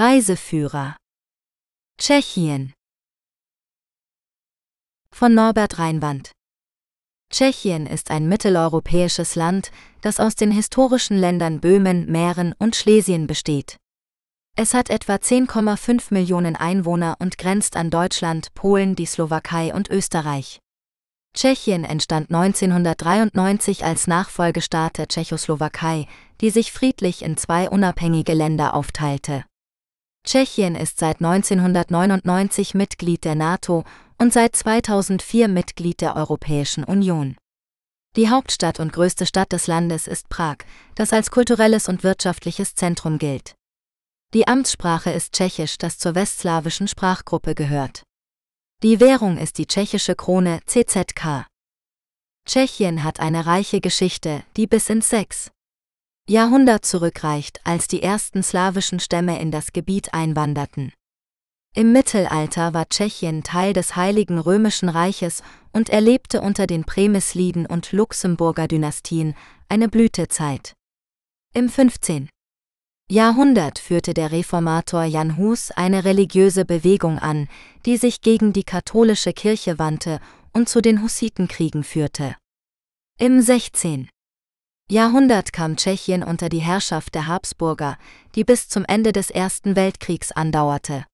Reiseführer Tschechien von Norbert Reinwand Tschechien ist ein mitteleuropäisches Land, das aus den historischen Ländern Böhmen, Mähren und Schlesien besteht. Es hat etwa 10,5 Millionen Einwohner und grenzt an Deutschland, Polen, die Slowakei und Österreich. Tschechien entstand 1993 als Nachfolgestaat der Tschechoslowakei, die sich friedlich in zwei unabhängige Länder aufteilte. Tschechien ist seit 1999 Mitglied der NATO und seit 2004 Mitglied der Europäischen Union. Die Hauptstadt und größte Stadt des Landes ist Prag, das als kulturelles und wirtschaftliches Zentrum gilt. Die Amtssprache ist Tschechisch, das zur westslawischen Sprachgruppe gehört. Die Währung ist die tschechische Krone CZK. Tschechien hat eine reiche Geschichte, die bis ins 6. Jahrhundert zurückreicht, als die ersten slawischen Stämme in das Gebiet einwanderten. Im Mittelalter war Tschechien Teil des Heiligen Römischen Reiches und erlebte unter den Premisliden und Luxemburger Dynastien eine Blütezeit. Im 15. Jahrhundert führte der Reformator Jan Hus eine religiöse Bewegung an, die sich gegen die katholische Kirche wandte und zu den Hussitenkriegen führte. Im 16. Jahrhundert kam Tschechien unter die Herrschaft der Habsburger, die bis zum Ende des Ersten Weltkriegs andauerte.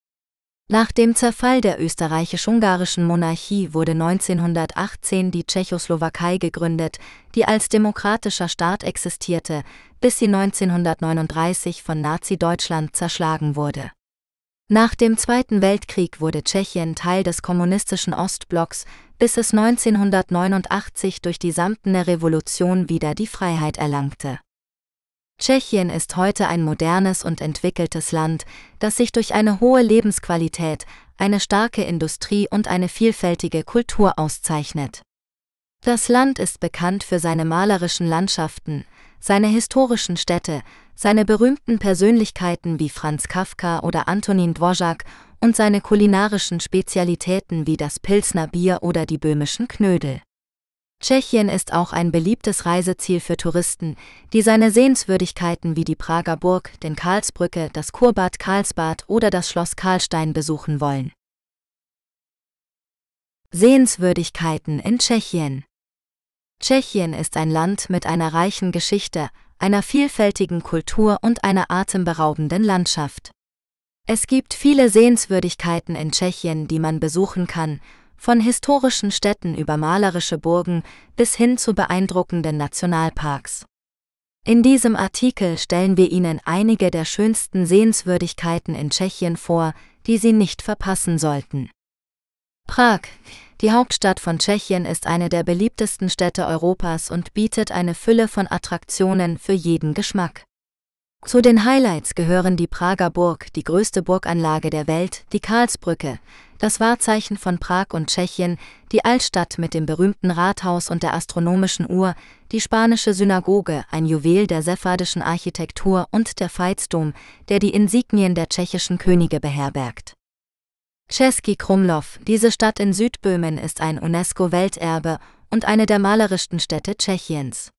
Nach dem Zerfall der österreichisch-ungarischen Monarchie wurde 1918 die Tschechoslowakei gegründet, die als demokratischer Staat existierte, bis sie 1939 von Nazi-Deutschland zerschlagen wurde. Nach dem Zweiten Weltkrieg wurde Tschechien Teil des kommunistischen Ostblocks, bis es 1989 durch die Samtene Revolution wieder die Freiheit erlangte. Tschechien ist heute ein modernes und entwickeltes Land, das sich durch eine hohe Lebensqualität, eine starke Industrie und eine vielfältige Kultur auszeichnet. Das Land ist bekannt für seine malerischen Landschaften, seine historischen Städte, seine berühmten Persönlichkeiten wie Franz Kafka oder Antonin Dvořák und seine kulinarischen Spezialitäten wie das Pilsner Bier oder die böhmischen Knödel. Tschechien ist auch ein beliebtes Reiseziel für Touristen, die seine Sehenswürdigkeiten wie die Prager Burg, den Karlsbrücke, das Kurbad Karlsbad oder das Schloss Karlstein besuchen wollen. Sehenswürdigkeiten in Tschechien Tschechien ist ein Land mit einer reichen Geschichte, einer vielfältigen Kultur und einer atemberaubenden Landschaft. Es gibt viele Sehenswürdigkeiten in Tschechien, die man besuchen kann, von historischen Städten über malerische Burgen bis hin zu beeindruckenden Nationalparks. In diesem Artikel stellen wir Ihnen einige der schönsten Sehenswürdigkeiten in Tschechien vor, die Sie nicht verpassen sollten. Prag, die Hauptstadt von Tschechien, ist eine der beliebtesten Städte Europas und bietet eine Fülle von Attraktionen für jeden Geschmack. Zu den Highlights gehören die Prager Burg, die größte Burganlage der Welt, die Karlsbrücke, das Wahrzeichen von Prag und Tschechien, die Altstadt mit dem berühmten Rathaus und der astronomischen Uhr, die spanische Synagoge, ein Juwel der sephardischen Architektur und der Veitsdom, der die Insignien der tschechischen Könige beherbergt. Český Krumlov, diese Stadt in Südböhmen, ist ein UNESCO-Welterbe und eine der malerischsten Städte Tschechiens.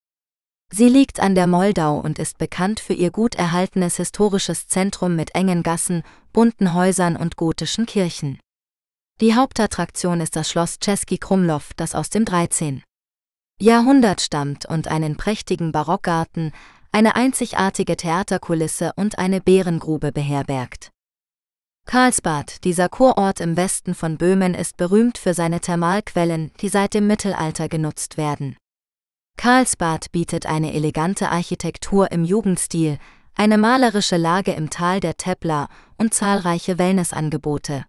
Sie liegt an der Moldau und ist bekannt für ihr gut erhaltenes historisches Zentrum mit engen Gassen, bunten Häusern und gotischen Kirchen. Die Hauptattraktion ist das Schloss Český Krumlov, das aus dem 13. Jahrhundert stammt und einen prächtigen Barockgarten, eine einzigartige Theaterkulisse und eine Bärengrube beherbergt. Karlsbad, dieser Kurort im Westen von Böhmen, ist berühmt für seine Thermalquellen, die seit dem Mittelalter genutzt werden. Karlsbad bietet eine elegante Architektur im Jugendstil, eine malerische Lage im Tal der Tepla und zahlreiche Wellnessangebote.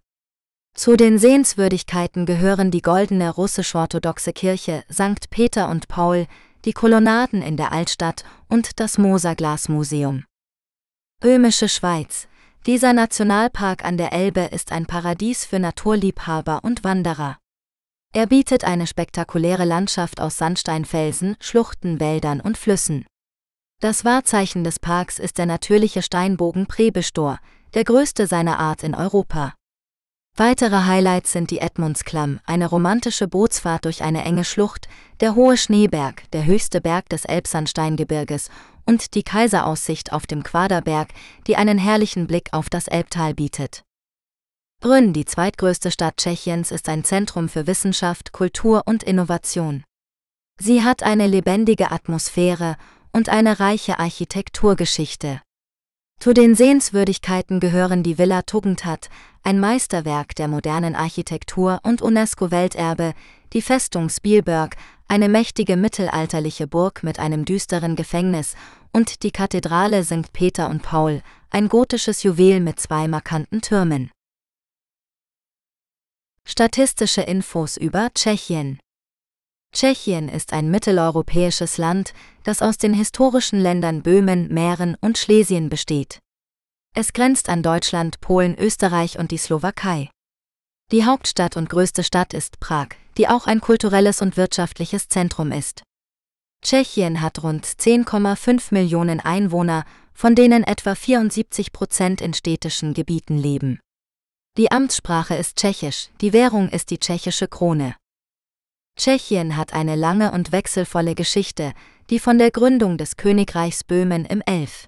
Zu den Sehenswürdigkeiten gehören die goldene russisch-orthodoxe Kirche St. Peter und Paul, die Kolonnaden in der Altstadt und das Moser Glasmuseum. Böhmische Schweiz. Dieser Nationalpark an der Elbe ist ein Paradies für Naturliebhaber und Wanderer. Er bietet eine spektakuläre Landschaft aus Sandsteinfelsen, Schluchten, Wäldern und Flüssen. Das Wahrzeichen des Parks ist der natürliche Steinbogen Prebestor, der größte seiner Art in Europa. Weitere Highlights sind die Edmundsklamm, eine romantische Bootsfahrt durch eine enge Schlucht, der hohe Schneeberg, der höchste Berg des Elbsandsteingebirges und die Kaiseraussicht auf dem Quaderberg, die einen herrlichen Blick auf das Elbtal bietet. Brünn, die zweitgrößte Stadt Tschechiens, ist ein Zentrum für Wissenschaft, Kultur und Innovation. Sie hat eine lebendige Atmosphäre und eine reiche Architekturgeschichte. Zu den Sehenswürdigkeiten gehören die Villa Tugendhat, ein Meisterwerk der modernen Architektur und UNESCO-Welterbe, die Festung Spielberg, eine mächtige mittelalterliche Burg mit einem düsteren Gefängnis, und die Kathedrale St. Peter und Paul, ein gotisches Juwel mit zwei markanten Türmen. Statistische Infos über Tschechien Tschechien ist ein mitteleuropäisches Land, das aus den historischen Ländern Böhmen, Mähren und Schlesien besteht. Es grenzt an Deutschland, Polen, Österreich und die Slowakei. Die Hauptstadt und größte Stadt ist Prag, die auch ein kulturelles und wirtschaftliches Zentrum ist. Tschechien hat rund 10,5 Millionen Einwohner, von denen etwa 74 Prozent in städtischen Gebieten leben. Die Amtssprache ist Tschechisch, die Währung ist die tschechische Krone. Tschechien hat eine lange und wechselvolle Geschichte, die von der Gründung des Königreichs Böhmen im 11.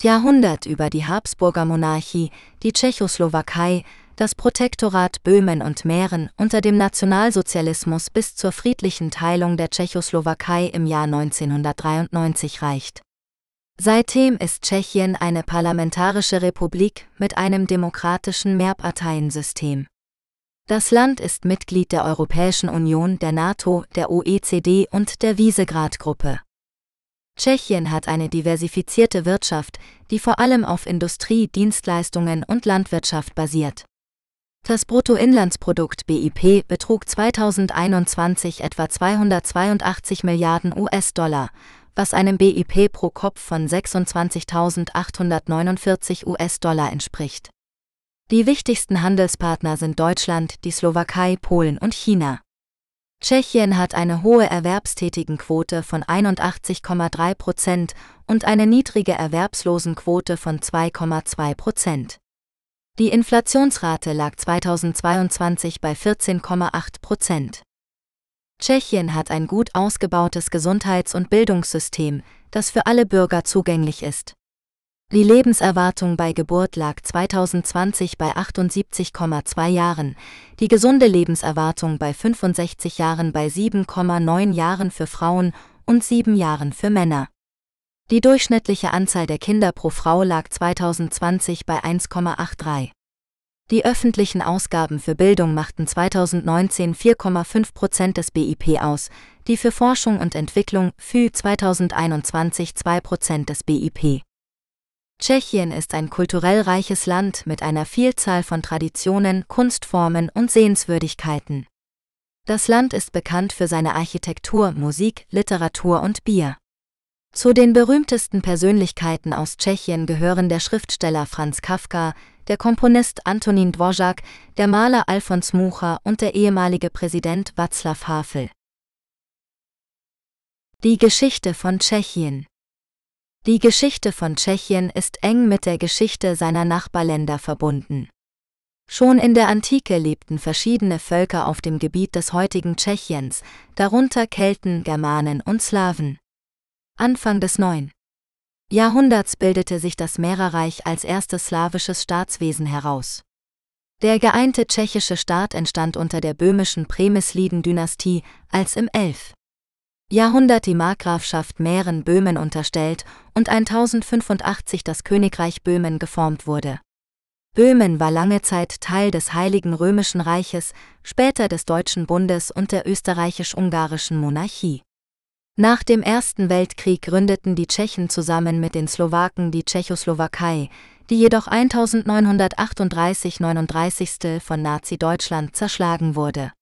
Jahrhundert über die Habsburger Monarchie, die Tschechoslowakei, das Protektorat Böhmen und Mähren unter dem Nationalsozialismus bis zur friedlichen Teilung der Tschechoslowakei im Jahr 1993 reicht. Seitdem ist Tschechien eine parlamentarische Republik mit einem demokratischen Mehrparteiensystem. Das Land ist Mitglied der Europäischen Union, der NATO, der OECD und der Visegrad-Gruppe. Tschechien hat eine diversifizierte Wirtschaft, die vor allem auf Industrie, Dienstleistungen und Landwirtschaft basiert. Das Bruttoinlandsprodukt BIP betrug 2021 etwa 282 Milliarden US-Dollar, was einem BIP pro Kopf von 26.849 US-Dollar entspricht. Die wichtigsten Handelspartner sind Deutschland, die Slowakei, Polen und China. Tschechien hat eine hohe Erwerbstätigenquote von 81,3 Prozent und eine niedrige Erwerbslosenquote von 2,2 Prozent. Die Inflationsrate lag 2022 bei 14,8 Prozent. Tschechien hat ein gut ausgebautes Gesundheits- und Bildungssystem, das für alle Bürger zugänglich ist. Die Lebenserwartung bei Geburt lag 2020 bei 78,2 Jahren, die gesunde Lebenserwartung bei 65 Jahren bei 7,9 Jahren für Frauen und 7 Jahren für Männer. Die durchschnittliche Anzahl der Kinder pro Frau lag 2020 bei 1,83. Die öffentlichen Ausgaben für Bildung machten 2019 4,5 Prozent des BIP aus, die für Forschung und Entwicklung für 2021 2 Prozent des BIP. Tschechien ist ein kulturell reiches Land mit einer Vielzahl von Traditionen, Kunstformen und Sehenswürdigkeiten. Das Land ist bekannt für seine Architektur, Musik, Literatur und Bier. Zu den berühmtesten Persönlichkeiten aus Tschechien gehören der Schriftsteller Franz Kafka, der Komponist Antonin Dvořák, der Maler Alfons Mucha und der ehemalige Präsident Václav Havel. Die Geschichte von Tschechien die Geschichte von Tschechien ist eng mit der Geschichte seiner Nachbarländer verbunden. Schon in der Antike lebten verschiedene Völker auf dem Gebiet des heutigen Tschechiens, darunter Kelten, Germanen und Slawen. Anfang des 9. Jahrhunderts bildete sich das Mährerreich als erstes slawisches Staatswesen heraus. Der geeinte tschechische Staat entstand unter der böhmischen Přemysliden-Dynastie, als im 11. Jahrhundert die Markgrafschaft Mähren Böhmen unterstellt und 1085 das Königreich Böhmen geformt wurde. Böhmen war lange Zeit Teil des Heiligen Römischen Reiches, später des Deutschen Bundes und der österreichisch-ungarischen Monarchie. Nach dem Ersten Weltkrieg gründeten die Tschechen zusammen mit den Slowaken die Tschechoslowakei, die jedoch 1938-39. von Nazi-Deutschland zerschlagen wurde.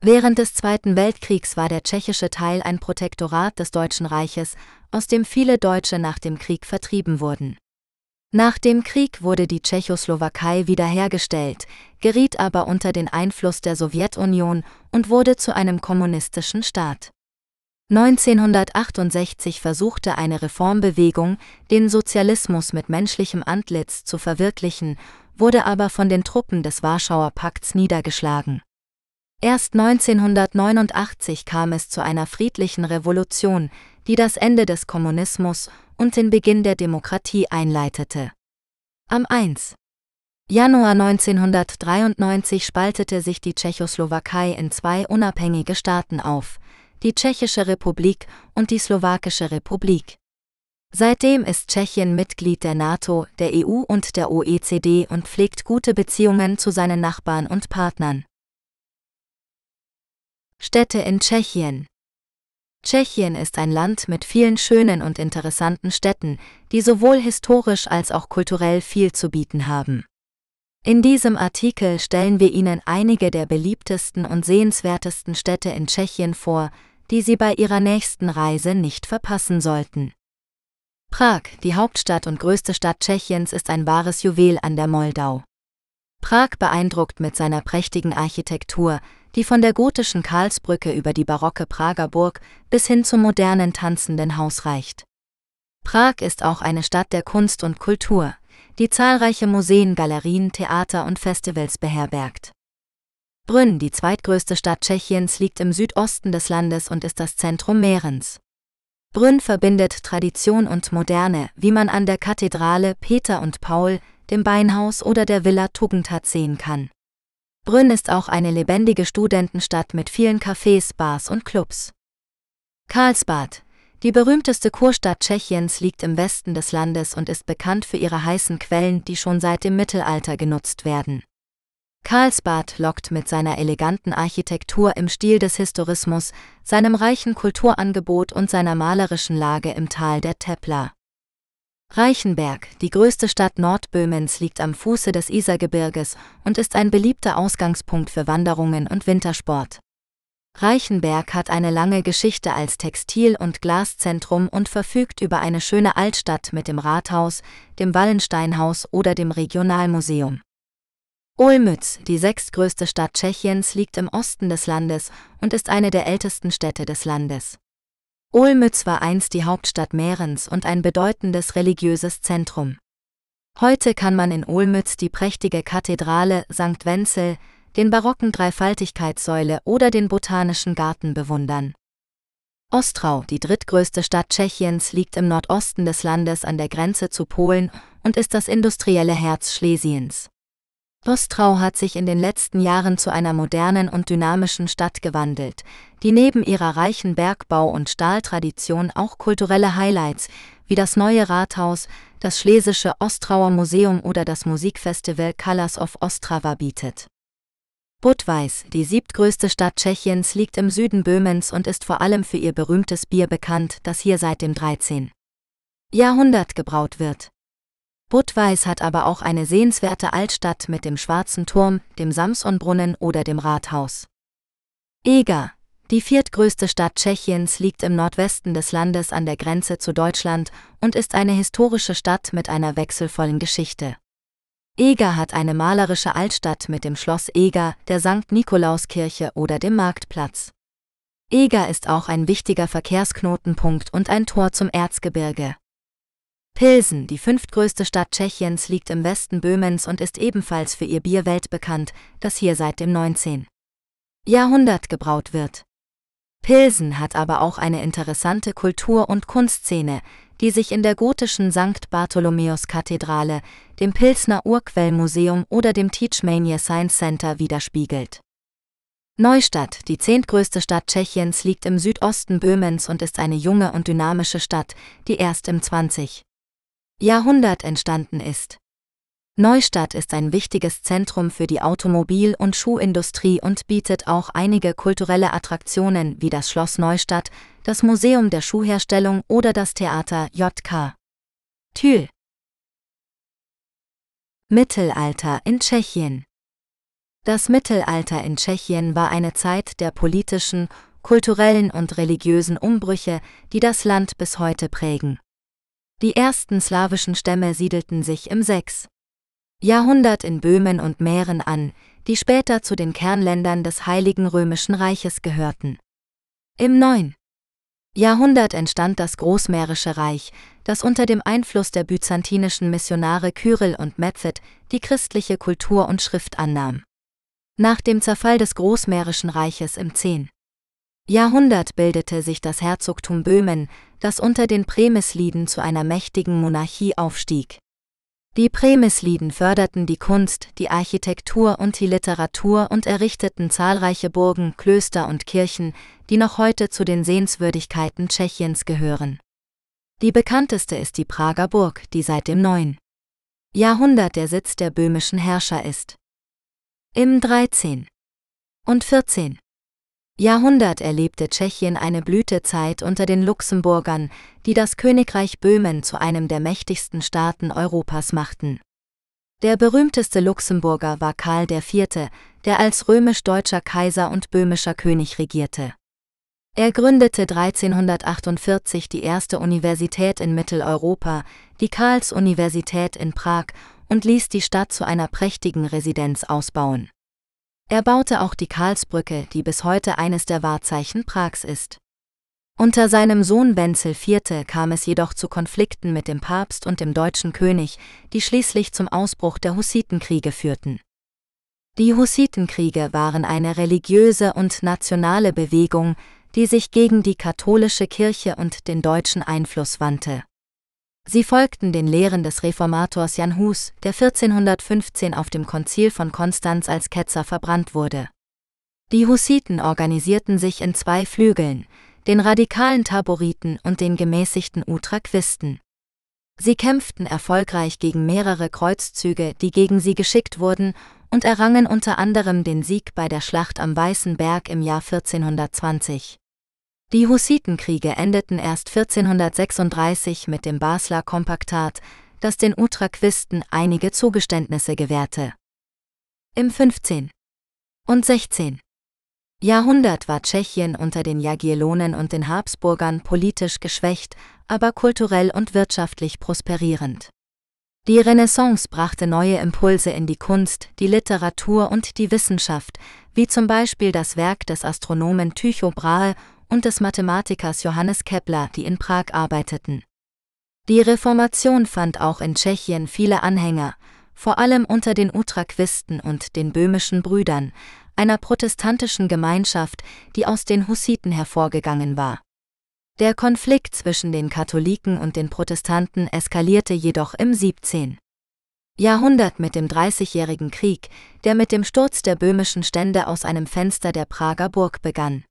Während des Zweiten Weltkriegs war der tschechische Teil ein Protektorat des Deutschen Reiches, aus dem viele Deutsche nach dem Krieg vertrieben wurden. Nach dem Krieg wurde die Tschechoslowakei wiederhergestellt, geriet aber unter den Einfluss der Sowjetunion und wurde zu einem kommunistischen Staat. 1968 versuchte eine Reformbewegung, den Sozialismus mit menschlichem Antlitz zu verwirklichen, wurde aber von den Truppen des Warschauer Pakts niedergeschlagen. Erst 1989 kam es zu einer friedlichen Revolution, die das Ende des Kommunismus und den Beginn der Demokratie einleitete. Am 1. Januar 1993 spaltete sich die Tschechoslowakei in zwei unabhängige Staaten auf, die Tschechische Republik und die Slowakische Republik. Seitdem ist Tschechien Mitglied der NATO, der EU und der OECD und pflegt gute Beziehungen zu seinen Nachbarn und Partnern. Städte in Tschechien Tschechien ist ein Land mit vielen schönen und interessanten Städten, die sowohl historisch als auch kulturell viel zu bieten haben. In diesem Artikel stellen wir Ihnen einige der beliebtesten und sehenswertesten Städte in Tschechien vor, die Sie bei Ihrer nächsten Reise nicht verpassen sollten. Prag, die Hauptstadt und größte Stadt Tschechiens, ist ein wahres Juwel an der Moldau. Prag beeindruckt mit seiner prächtigen Architektur, die von der gotischen Karlsbrücke über die barocke Prager Burg bis hin zum modernen tanzenden Haus reicht. Prag ist auch eine Stadt der Kunst und Kultur, die zahlreiche Museen, Galerien, Theater und Festivals beherbergt. Brünn, die zweitgrößte Stadt Tschechiens, liegt im Südosten des Landes und ist das Zentrum Mährens. Brünn verbindet Tradition und Moderne, wie man an der Kathedrale Peter und Paul, dem Beinhaus oder der Villa Tugendhat sehen kann. Brünn ist auch eine lebendige Studentenstadt mit vielen Cafés, Bars und Clubs. Karlsbad, die berühmteste Kurstadt Tschechiens, liegt im Westen des Landes und ist bekannt für ihre heißen Quellen, die schon seit dem Mittelalter genutzt werden. Karlsbad lockt mit seiner eleganten Architektur im Stil des Historismus, seinem reichen Kulturangebot und seiner malerischen Lage im Tal der Tepla. Reichenberg, die größte Stadt Nordböhmens, liegt am Fuße des Isergebirges und ist ein beliebter Ausgangspunkt für Wanderungen und Wintersport. Reichenberg hat eine lange Geschichte als Textil- und Glaszentrum und verfügt über eine schöne Altstadt mit dem Rathaus, dem Wallensteinhaus oder dem Regionalmuseum. Olmütz, die sechstgrößte Stadt Tschechiens, liegt im Osten des Landes und ist eine der ältesten Städte des Landes. Olmütz war einst die Hauptstadt Mährens und ein bedeutendes religiöses Zentrum. Heute kann man in Olmütz die prächtige Kathedrale St. Wenzel, den barocken Dreifaltigkeitssäule oder den Botanischen Garten bewundern. Ostrau, die drittgrößte Stadt Tschechiens, liegt im Nordosten des Landes an der Grenze zu Polen und ist das industrielle Herz Schlesiens. Ostrau hat sich in den letzten Jahren zu einer modernen und dynamischen Stadt gewandelt, die neben ihrer reichen Bergbau- und Stahltradition auch kulturelle Highlights wie das neue Rathaus, das Schlesische Ostrauer Museum oder das Musikfestival Colors of Ostrava bietet. Budweis, die siebtgrößte Stadt Tschechiens, liegt im Süden Böhmens und ist vor allem für ihr berühmtes Bier bekannt, das hier seit dem 13. Jahrhundert gebraut wird. Budweis hat aber auch eine sehenswerte Altstadt mit dem Schwarzen Turm, dem Samsonbrunnen oder dem Rathaus. Eger, die viertgrößte Stadt Tschechiens, liegt im Nordwesten des Landes an der Grenze zu Deutschland und ist eine historische Stadt mit einer wechselvollen Geschichte. Eger hat eine malerische Altstadt mit dem Schloss Eger, der St. Nikolauskirche oder dem Marktplatz. Eger ist auch ein wichtiger Verkehrsknotenpunkt und ein Tor zum Erzgebirge. Pilsen, die fünftgrößte Stadt Tschechiens, liegt im Westen Böhmens und ist ebenfalls für ihr Bier weltbekannt, das hier seit dem 19. Jahrhundert gebraut wird. Pilsen hat aber auch eine interessante Kultur- und Kunstszene, die sich in der gotischen St. Bartholomäus-Kathedrale, dem Pilsner Urquellmuseum oder dem Teachmania Science Center widerspiegelt. Neustadt, die zehntgrößte Stadt Tschechiens, liegt im Südosten Böhmens und ist eine junge und dynamische Stadt, die erst im 20. Jahrhundert entstanden ist. Neustadt ist ein wichtiges Zentrum für die Automobil- und Schuhindustrie und bietet auch einige kulturelle Attraktionen wie das Schloss Neustadt, das Museum der Schuhherstellung oder das Theater JK. Thül Mittelalter in Tschechien Das Mittelalter in Tschechien war eine Zeit der politischen, kulturellen und religiösen Umbrüche, die das Land bis heute prägen. Die ersten slawischen Stämme siedelten sich im 6. Jahrhundert in Böhmen und Mähren an, die später zu den Kernländern des Heiligen Römischen Reiches gehörten. Im 9. Jahrhundert entstand das Großmährische Reich, das unter dem Einfluss der byzantinischen Missionare Kyrill und Mephed die christliche Kultur und Schrift annahm. Nach dem Zerfall des Großmährischen Reiches im 10. Jahrhundert bildete sich das Herzogtum Böhmen, das unter den Premisliden zu einer mächtigen Monarchie aufstieg. Die Premisliden förderten die Kunst, die Architektur und die Literatur und errichteten zahlreiche Burgen, Klöster und Kirchen, die noch heute zu den Sehenswürdigkeiten Tschechiens gehören. Die bekannteste ist die Prager Burg, die seit dem 9. Jahrhundert der Sitz der böhmischen Herrscher ist. Im 13. und 14. Jahrhundert erlebte Tschechien eine Blütezeit unter den Luxemburgern, die das Königreich Böhmen zu einem der mächtigsten Staaten Europas machten. Der berühmteste Luxemburger war Karl IV., der als römisch-deutscher Kaiser und böhmischer König regierte. Er gründete 1348 die erste Universität in Mitteleuropa, die Karls-Universität in Prag, und ließ die Stadt zu einer prächtigen Residenz ausbauen. Er baute auch die Karlsbrücke, die bis heute eines der Wahrzeichen Prags ist. Unter seinem Sohn Wenzel IV. kam es jedoch zu Konflikten mit dem Papst und dem deutschen König, die schließlich zum Ausbruch der Hussitenkriege führten. Die Hussitenkriege waren eine religiöse und nationale Bewegung, die sich gegen die katholische Kirche und den deutschen Einfluss wandte. Sie folgten den Lehren des Reformators Jan Hus, der 1415 auf dem Konzil von Konstanz als Ketzer verbrannt wurde. Die Hussiten organisierten sich in zwei Flügeln, den radikalen Taboriten und den gemäßigten Utraquisten. Sie kämpften erfolgreich gegen mehrere Kreuzzüge, die gegen sie geschickt wurden, und errangen unter anderem den Sieg bei der Schlacht am Weißen Berg im Jahr 1420. Die Hussitenkriege endeten erst 1436 mit dem Basler Kompaktat, das den Utraquisten einige Zugeständnisse gewährte. Im 15. und 16. Jahrhundert war Tschechien unter den Jagiellonen und den Habsburgern politisch geschwächt, aber kulturell und wirtschaftlich prosperierend. Die Renaissance brachte neue Impulse in die Kunst, die Literatur und die Wissenschaft, wie zum Beispiel das Werk des Astronomen Tycho Brahe und des Mathematikers Johannes Kepler, die in Prag arbeiteten. Die Reformation fand auch in Tschechien viele Anhänger, vor allem unter den Utraquisten und den böhmischen Brüdern, einer protestantischen Gemeinschaft, die aus den Hussiten hervorgegangen war. Der Konflikt zwischen den Katholiken und den Protestanten eskalierte jedoch im 17. Jahrhundert mit dem Dreißigjährigen Krieg, der mit dem Sturz der böhmischen Stände aus einem Fenster der Prager Burg begann.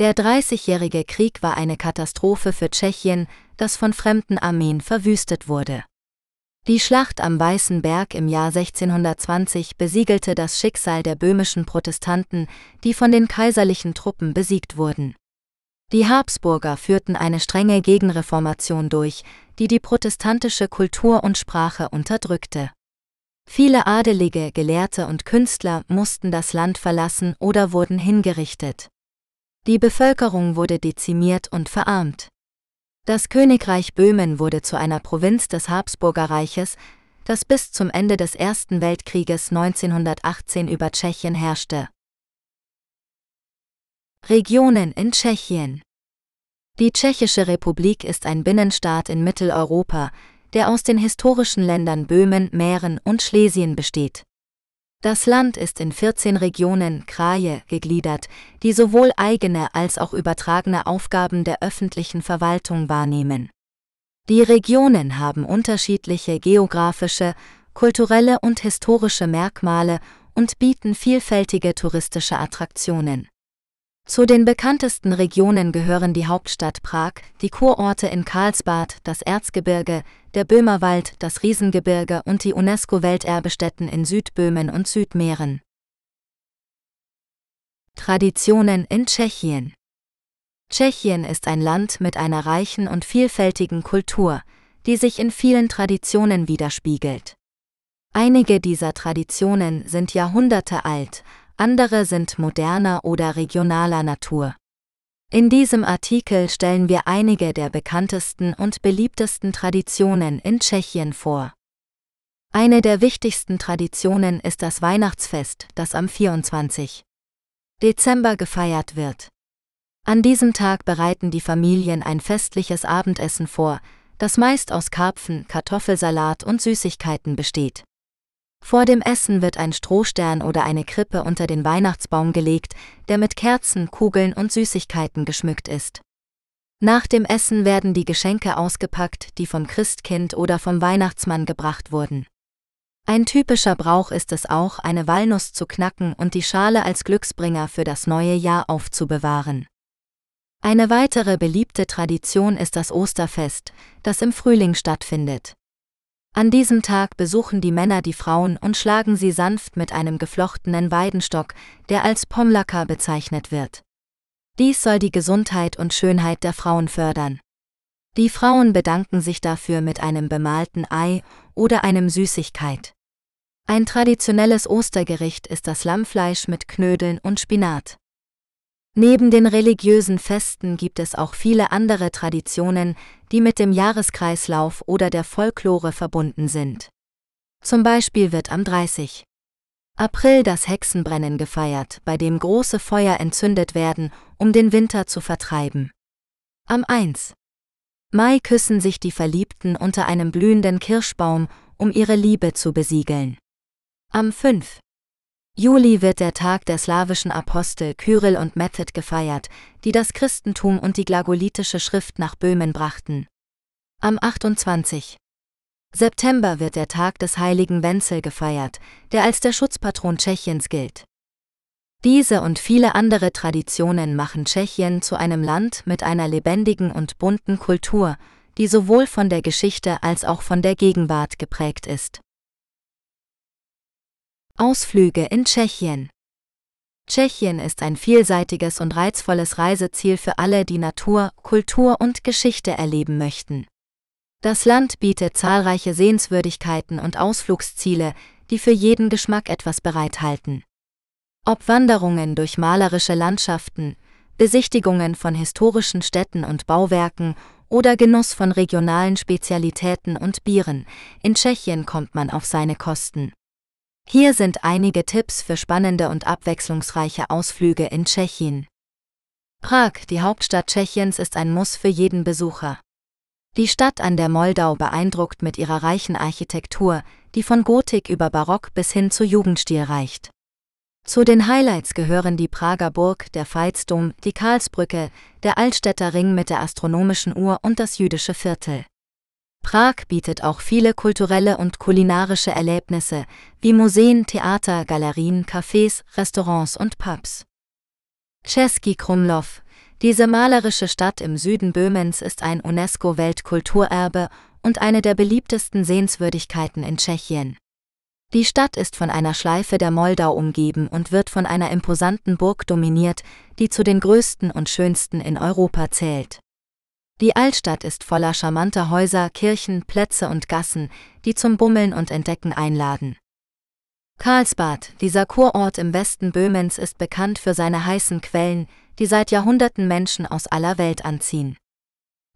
Der Dreißigjährige Krieg war eine Katastrophe für Tschechien, das von fremden Armeen verwüstet wurde. Die Schlacht am Weißen Berg im Jahr 1620 besiegelte das Schicksal der böhmischen Protestanten, die von den kaiserlichen Truppen besiegt wurden. Die Habsburger führten eine strenge Gegenreformation durch, die die protestantische Kultur und Sprache unterdrückte. Viele Adelige, Gelehrte und Künstler mussten das Land verlassen oder wurden hingerichtet. Die Bevölkerung wurde dezimiert und verarmt. Das Königreich Böhmen wurde zu einer Provinz des Habsburgerreiches, das bis zum Ende des Ersten Weltkrieges 1918 über Tschechien herrschte. Regionen in Tschechien Die Tschechische Republik ist ein Binnenstaat in Mitteleuropa, der aus den historischen Ländern Böhmen, Mähren und Schlesien besteht. Das Land ist in 14 Regionen, Kraje, gegliedert, die sowohl eigene als auch übertragene Aufgaben der öffentlichen Verwaltung wahrnehmen. Die Regionen haben unterschiedliche geografische, kulturelle und historische Merkmale und bieten vielfältige touristische Attraktionen. Zu den bekanntesten Regionen gehören die Hauptstadt Prag, die Kurorte in Karlsbad, das Erzgebirge, der Böhmerwald, das Riesengebirge und die UNESCO-Welterbestätten in Südböhmen und Südmähren. Traditionen in Tschechien Tschechien ist ein Land mit einer reichen und vielfältigen Kultur, die sich in vielen Traditionen widerspiegelt. Einige dieser Traditionen sind Jahrhunderte alt, andere sind moderner oder regionaler Natur. In diesem Artikel stellen wir einige der bekanntesten und beliebtesten Traditionen in Tschechien vor. Eine der wichtigsten Traditionen ist das Weihnachtsfest, das am 24. Dezember gefeiert wird. An diesem Tag bereiten die Familien ein festliches Abendessen vor, das meist aus Karpfen, Kartoffelsalat und Süßigkeiten besteht. Vor dem Essen wird ein Strohstern oder eine Krippe unter den Weihnachtsbaum gelegt, der mit Kerzen, Kugeln und Süßigkeiten geschmückt ist. Nach dem Essen werden die Geschenke ausgepackt, die vom Christkind oder vom Weihnachtsmann gebracht wurden. Ein typischer Brauch ist es auch, eine Walnuss zu knacken und die Schale als Glücksbringer für das neue Jahr aufzubewahren. Eine weitere beliebte Tradition ist das Osterfest, das im Frühling stattfindet. An diesem Tag besuchen die Männer die Frauen und schlagen sie sanft mit einem geflochtenen Weidenstock, der als Pomlaka bezeichnet wird. Dies soll die Gesundheit und Schönheit der Frauen fördern. Die Frauen bedanken sich dafür mit einem bemalten Ei oder einem Süßigkeit. Ein traditionelles Ostergericht ist das Lammfleisch mit Knödeln und Spinat. Neben den religiösen Festen gibt es auch viele andere Traditionen, die mit dem Jahreskreislauf oder der Folklore verbunden sind. Zum Beispiel wird am 30. April das Hexenbrennen gefeiert, bei dem große Feuer entzündet werden, um den Winter zu vertreiben. Am 1. Mai küssen sich die Verliebten unter einem blühenden Kirschbaum, um ihre Liebe zu besiegeln. Am 5. Juli wird der Tag der slawischen Apostel Kyrill und Method gefeiert, die das Christentum und die glagolitische Schrift nach Böhmen brachten. Am 28. September wird der Tag des heiligen Wenzel gefeiert, der als der Schutzpatron Tschechiens gilt. Diese und viele andere Traditionen machen Tschechien zu einem Land mit einer lebendigen und bunten Kultur, die sowohl von der Geschichte als auch von der Gegenwart geprägt ist. Ausflüge in Tschechien Tschechien ist ein vielseitiges und reizvolles Reiseziel für alle, die Natur, Kultur und Geschichte erleben möchten. Das Land bietet zahlreiche Sehenswürdigkeiten und Ausflugsziele, die für jeden Geschmack etwas bereithalten. Ob Wanderungen durch malerische Landschaften, Besichtigungen von historischen Städten und Bauwerken oder Genuss von regionalen Spezialitäten und Bieren, in Tschechien kommt man auf seine Kosten. Hier sind einige Tipps für spannende und abwechslungsreiche Ausflüge in Tschechien. Prag, die Hauptstadt Tschechiens, ist ein Muss für jeden Besucher. Die Stadt an der Moldau beeindruckt mit ihrer reichen Architektur, die von Gotik über Barock bis hin zu Jugendstil reicht. Zu den Highlights gehören die Prager Burg, der Veitsdom, die Karlsbrücke, der Altstädter Ring mit der astronomischen Uhr und das jüdische Viertel. Prag bietet auch viele kulturelle und kulinarische Erlebnisse, wie Museen, Theater, Galerien, Cafés, Restaurants und Pubs. Český Krumlov, diese malerische Stadt im Süden Böhmens ist ein UNESCO-Weltkulturerbe und eine der beliebtesten Sehenswürdigkeiten in Tschechien. Die Stadt ist von einer Schleife der Moldau umgeben und wird von einer imposanten Burg dominiert, die zu den größten und schönsten in Europa zählt. Die Altstadt ist voller charmanter Häuser, Kirchen, Plätze und Gassen, die zum Bummeln und Entdecken einladen. Karlsbad, dieser Kurort im Westen Böhmens, ist bekannt für seine heißen Quellen, die seit Jahrhunderten Menschen aus aller Welt anziehen.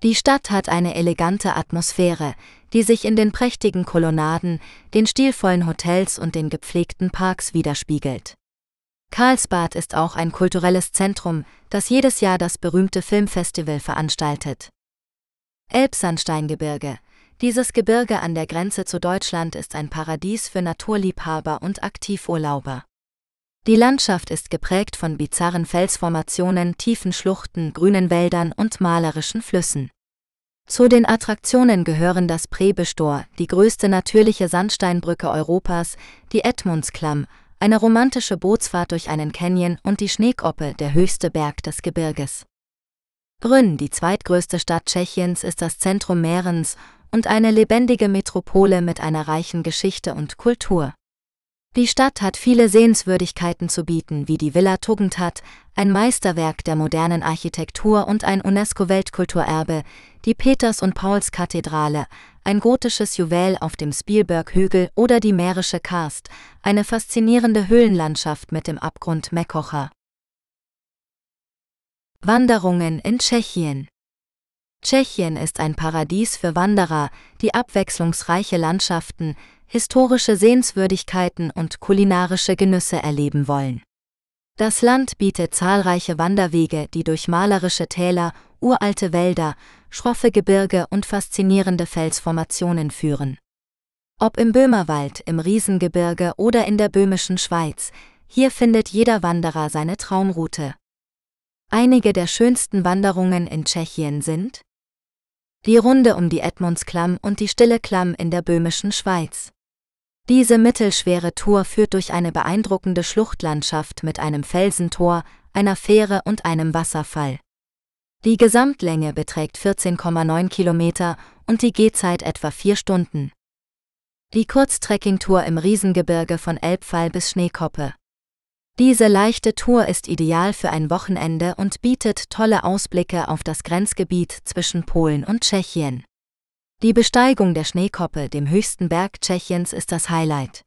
Die Stadt hat eine elegante Atmosphäre, die sich in den prächtigen Kolonnaden, den stilvollen Hotels und den gepflegten Parks widerspiegelt. Karlsbad ist auch ein kulturelles Zentrum, das jedes Jahr das berühmte Filmfestival veranstaltet. Elbsandsteingebirge. Dieses Gebirge an der Grenze zu Deutschland ist ein Paradies für Naturliebhaber und Aktivurlauber. Die Landschaft ist geprägt von bizarren Felsformationen, tiefen Schluchten, grünen Wäldern und malerischen Flüssen. Zu den Attraktionen gehören das Prebestor, die größte natürliche Sandsteinbrücke Europas, die Edmundsklamm, eine romantische Bootsfahrt durch einen Canyon und die Schneekoppe, der höchste Berg des Gebirges. Brünn, die zweitgrößte Stadt Tschechiens, ist das Zentrum Mährens und eine lebendige Metropole mit einer reichen Geschichte und Kultur. Die Stadt hat viele Sehenswürdigkeiten zu bieten, wie die Villa Tugendhat, ein Meisterwerk der modernen Architektur und ein UNESCO-Weltkulturerbe, die Peters- und Pauls-Kathedrale, ein gotisches Juwel auf dem Spielberg-Hügel oder die Mährische Karst, eine faszinierende Höhlenlandschaft mit dem Abgrund Mekocha. Wanderungen in Tschechien Tschechien ist ein Paradies für Wanderer, die abwechslungsreiche Landschaften, historische Sehenswürdigkeiten und kulinarische Genüsse erleben wollen. Das Land bietet zahlreiche Wanderwege, die durch malerische Täler, uralte Wälder, schroffe Gebirge und faszinierende Felsformationen führen. Ob im Böhmerwald, im Riesengebirge oder in der böhmischen Schweiz, hier findet jeder Wanderer seine Traumroute. Einige der schönsten Wanderungen in Tschechien sind die Runde um die Edmundsklamm und die Stille Klamm in der böhmischen Schweiz. Diese mittelschwere Tour führt durch eine beeindruckende Schluchtlandschaft mit einem Felsentor, einer Fähre und einem Wasserfall. Die Gesamtlänge beträgt 14,9 Kilometer und die Gehzeit etwa vier Stunden. Die Kurztrekkingtour im Riesengebirge von Elbfall bis Schneekoppe. Diese leichte Tour ist ideal für ein Wochenende und bietet tolle Ausblicke auf das Grenzgebiet zwischen Polen und Tschechien. Die Besteigung der Schneekoppe, dem höchsten Berg Tschechiens, ist das Highlight.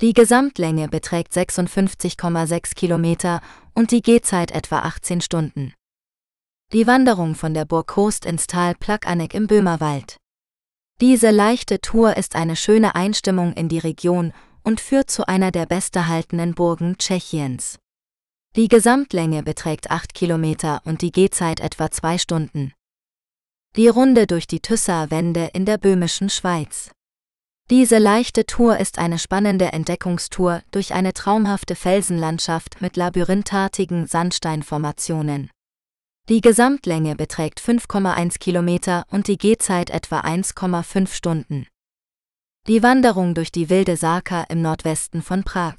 Die Gesamtlänge beträgt 56,6 Kilometer und die Gehzeit etwa 18 Stunden. Die Wanderung von der Burg Kost ins Tal Plakanek im Böhmerwald. Diese leichte Tour ist eine schöne Einstimmung in die Region und führt zu einer der besterhaltenen Burgen Tschechiens. Die Gesamtlänge beträgt 8 Kilometer und die Gehzeit etwa zwei Stunden. Die Runde durch die Tüsser-Wände in der böhmischen Schweiz. Diese leichte Tour ist eine spannende Entdeckungstour durch eine traumhafte Felsenlandschaft mit labyrinthartigen Sandsteinformationen. Die Gesamtlänge beträgt 5,1 Kilometer und die Gehzeit etwa 1,5 Stunden. Die Wanderung durch die wilde Sarka im Nordwesten von Prag.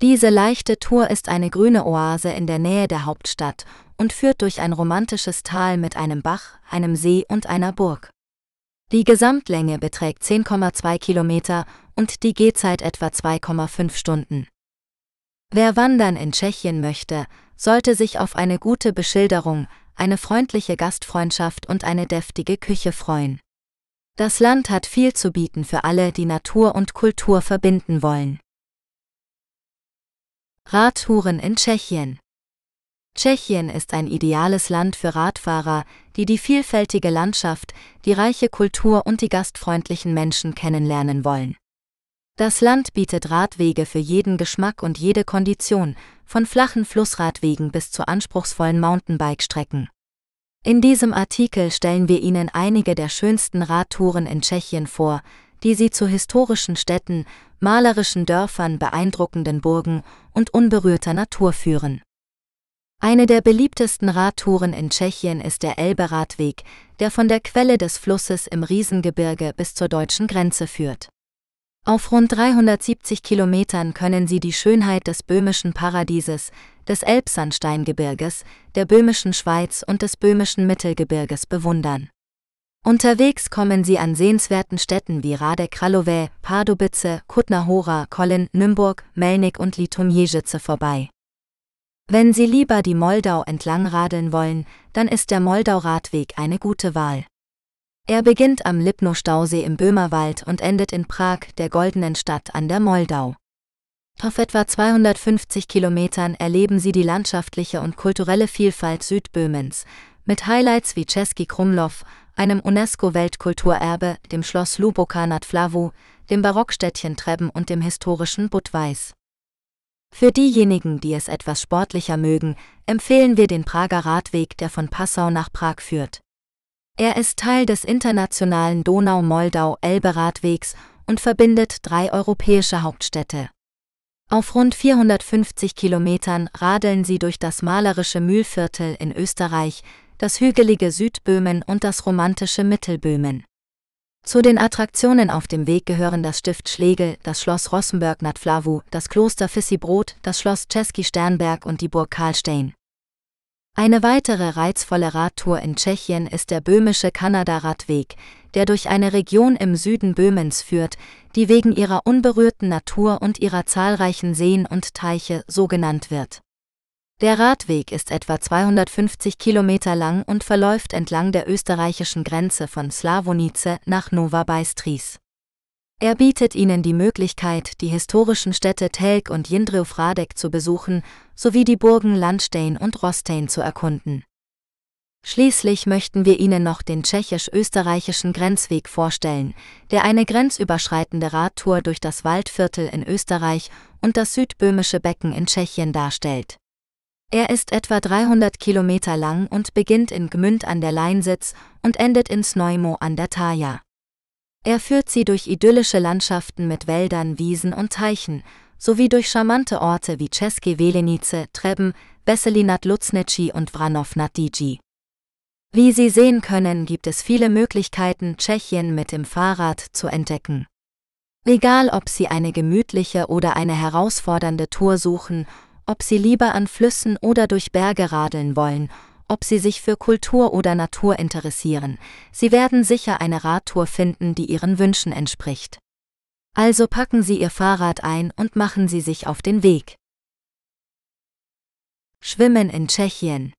Diese leichte Tour ist eine grüne Oase in der Nähe der Hauptstadt und führt durch ein romantisches Tal mit einem Bach, einem See und einer Burg. Die Gesamtlänge beträgt 10,2 Kilometer und die Gehzeit etwa 2,5 Stunden. Wer wandern in Tschechien möchte, sollte sich auf eine gute Beschilderung, eine freundliche Gastfreundschaft und eine deftige Küche freuen. Das Land hat viel zu bieten für alle, die Natur und Kultur verbinden wollen. Radtouren in Tschechien Tschechien ist ein ideales Land für Radfahrer, die die vielfältige Landschaft, die reiche Kultur und die gastfreundlichen Menschen kennenlernen wollen. Das Land bietet Radwege für jeden Geschmack und jede Kondition, von flachen Flussradwegen bis zu anspruchsvollen Mountainbike-Strecken. In diesem Artikel stellen wir Ihnen einige der schönsten Radtouren in Tschechien vor, die Sie zu historischen Städten, malerischen Dörfern, beeindruckenden Burgen und unberührter Natur führen. Eine der beliebtesten Radtouren in Tschechien ist der Elbe-Radweg, der von der Quelle des Flusses im Riesengebirge bis zur deutschen Grenze führt. Auf rund 370 Kilometern können Sie die Schönheit des böhmischen Paradieses, des Elbsandsteingebirges, der böhmischen Schweiz und des böhmischen Mittelgebirges bewundern. Unterwegs kommen Sie an sehenswerten Städten wie Radek Kralové, Pardubice, Kutna Hora, Kollin, Nymburk, Melnik und Litomierzyce vorbei. Wenn Sie lieber die Moldau entlang radeln wollen, dann ist der Moldau-Radweg eine gute Wahl. Er beginnt am Lipno-Stausee im Böhmerwald und endet in Prag, der goldenen Stadt an der Moldau. Auf etwa 250 Kilometern erleben Sie die landschaftliche und kulturelle Vielfalt Südböhmens, mit Highlights wie Český Krumlov, einem UNESCO-Weltkulturerbe, dem Schloss Luboka nad Flavu, dem Barockstädtchen Trebben und dem historischen Budweis. Für diejenigen, die es etwas sportlicher mögen, empfehlen wir den Prager Radweg, der von Passau nach Prag führt. Er ist Teil des internationalen Donau-Moldau-Elbe-Radwegs und verbindet drei europäische Hauptstädte. Auf rund 450 Kilometern radeln sie durch das malerische Mühlviertel in Österreich, das hügelige Südböhmen und das romantische Mittelböhmen. Zu den Attraktionen auf dem Weg gehören das Stift Schlegel, das Schloss Rossenberg nad Flavu, das Kloster Fissibrod, das Schloss Czeski Sternberg und die Burg Karlstein. Eine weitere reizvolle Radtour in Tschechien ist der böhmische Kanada-Radweg, der durch eine Region im Süden Böhmens führt, die wegen ihrer unberührten Natur und ihrer zahlreichen Seen und Teiche so genannt wird. Der Radweg ist etwa 250 Kilometer lang und verläuft entlang der österreichischen Grenze von Slavonice nach Nova Bystris. Er bietet Ihnen die Möglichkeit, die historischen Städte Telk und Jindřichův zu besuchen, sowie die Burgen Landstein und Rostein zu erkunden. Schließlich möchten wir Ihnen noch den tschechisch-österreichischen Grenzweg vorstellen, der eine grenzüberschreitende Radtour durch das Waldviertel in Österreich und das südböhmische Becken in Tschechien darstellt. Er ist etwa 300 Kilometer lang und beginnt in Gmünd an der Leinsitz und endet in Snojmo an der Taja. Er führt sie durch idyllische Landschaften mit Wäldern, Wiesen und Teichen, sowie durch charmante Orte wie České Velenice, Treben, Veselí nad Luznичí und Vranov nad Digi. Wie Sie sehen können, gibt es viele Möglichkeiten, Tschechien mit dem Fahrrad zu entdecken. Egal ob Sie eine gemütliche oder eine herausfordernde Tour suchen, ob Sie lieber an Flüssen oder durch Berge radeln wollen, ob Sie sich für Kultur oder Natur interessieren, Sie werden sicher eine Radtour finden, die Ihren Wünschen entspricht. Also packen Sie Ihr Fahrrad ein und machen Sie sich auf den Weg. Schwimmen in Tschechien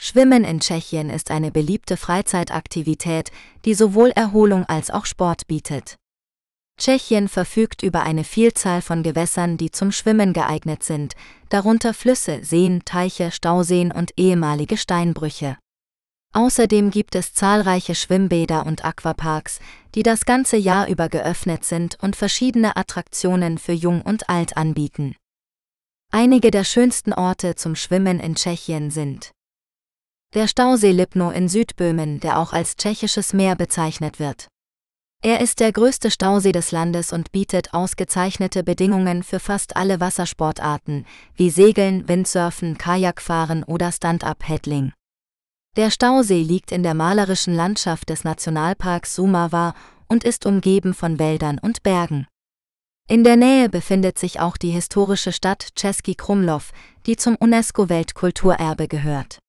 Schwimmen in Tschechien ist eine beliebte Freizeitaktivität, die sowohl Erholung als auch Sport bietet. Tschechien verfügt über eine Vielzahl von Gewässern, die zum Schwimmen geeignet sind, darunter Flüsse, Seen, Teiche, Stauseen und ehemalige Steinbrüche. Außerdem gibt es zahlreiche Schwimmbäder und Aquaparks, die das ganze Jahr über geöffnet sind und verschiedene Attraktionen für Jung und Alt anbieten. Einige der schönsten Orte zum Schwimmen in Tschechien sind der Stausee Lipno in Südböhmen, der auch als tschechisches Meer bezeichnet wird. Er ist der größte Stausee des Landes und bietet ausgezeichnete Bedingungen für fast alle Wassersportarten, wie Segeln, Windsurfen, Kajakfahren oder Stand-up-Paddling. Der Stausee liegt in der malerischen Landschaft des Nationalparks Sumava und ist umgeben von Wäldern und Bergen. In der Nähe befindet sich auch die historische Stadt Český Krumlov, die zum UNESCO-Weltkulturerbe gehört.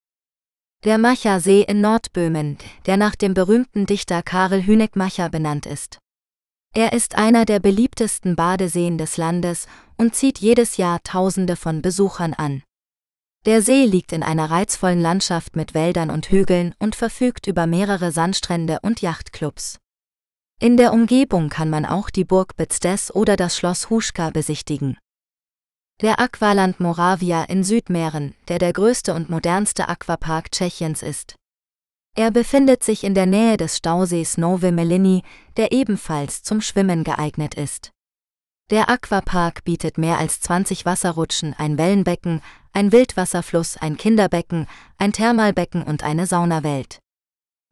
Der Macha-See in Nordböhmen, der nach dem berühmten Dichter Karel Hynek Macha benannt ist. Er ist einer der beliebtesten Badeseen des Landes und zieht jedes Jahr Tausende von Besuchern an. Der See liegt in einer reizvollen Landschaft mit Wäldern und Hügeln und verfügt über mehrere Sandstrände und Yachtclubs. In der Umgebung kann man auch die Burg Bezdes oder das Schloss Huschka besichtigen. Der Aqualand Moravia in Südmähren, der der größte und modernste Aquapark Tschechiens ist. Er befindet sich in der Nähe des Stausees Nove Melini, der ebenfalls zum Schwimmen geeignet ist. Der Aquapark bietet mehr als 20 Wasserrutschen, ein Wellenbecken, ein Wildwasserfluss, ein Kinderbecken, ein Thermalbecken und eine Saunawelt.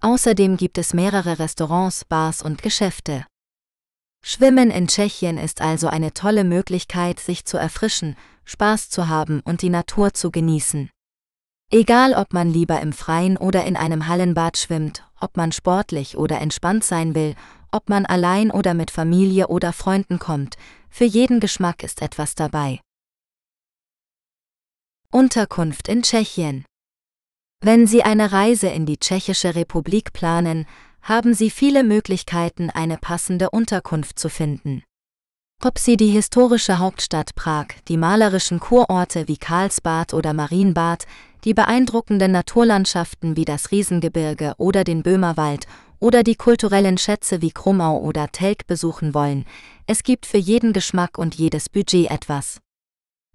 Außerdem gibt es mehrere Restaurants, Bars und Geschäfte. Schwimmen in Tschechien ist also eine tolle Möglichkeit, sich zu erfrischen, Spaß zu haben und die Natur zu genießen. Egal ob man lieber im Freien oder in einem Hallenbad schwimmt, ob man sportlich oder entspannt sein will, ob man allein oder mit Familie oder Freunden kommt, für jeden Geschmack ist etwas dabei. Unterkunft in Tschechien Wenn Sie eine Reise in die Tschechische Republik planen, haben Sie viele Möglichkeiten, eine passende Unterkunft zu finden. Ob Sie die historische Hauptstadt Prag, die malerischen Kurorte wie Karlsbad oder Marienbad, die beeindruckenden Naturlandschaften wie das Riesengebirge oder den Böhmerwald oder die kulturellen Schätze wie Krummau oder Telk besuchen wollen, es gibt für jeden Geschmack und jedes Budget etwas.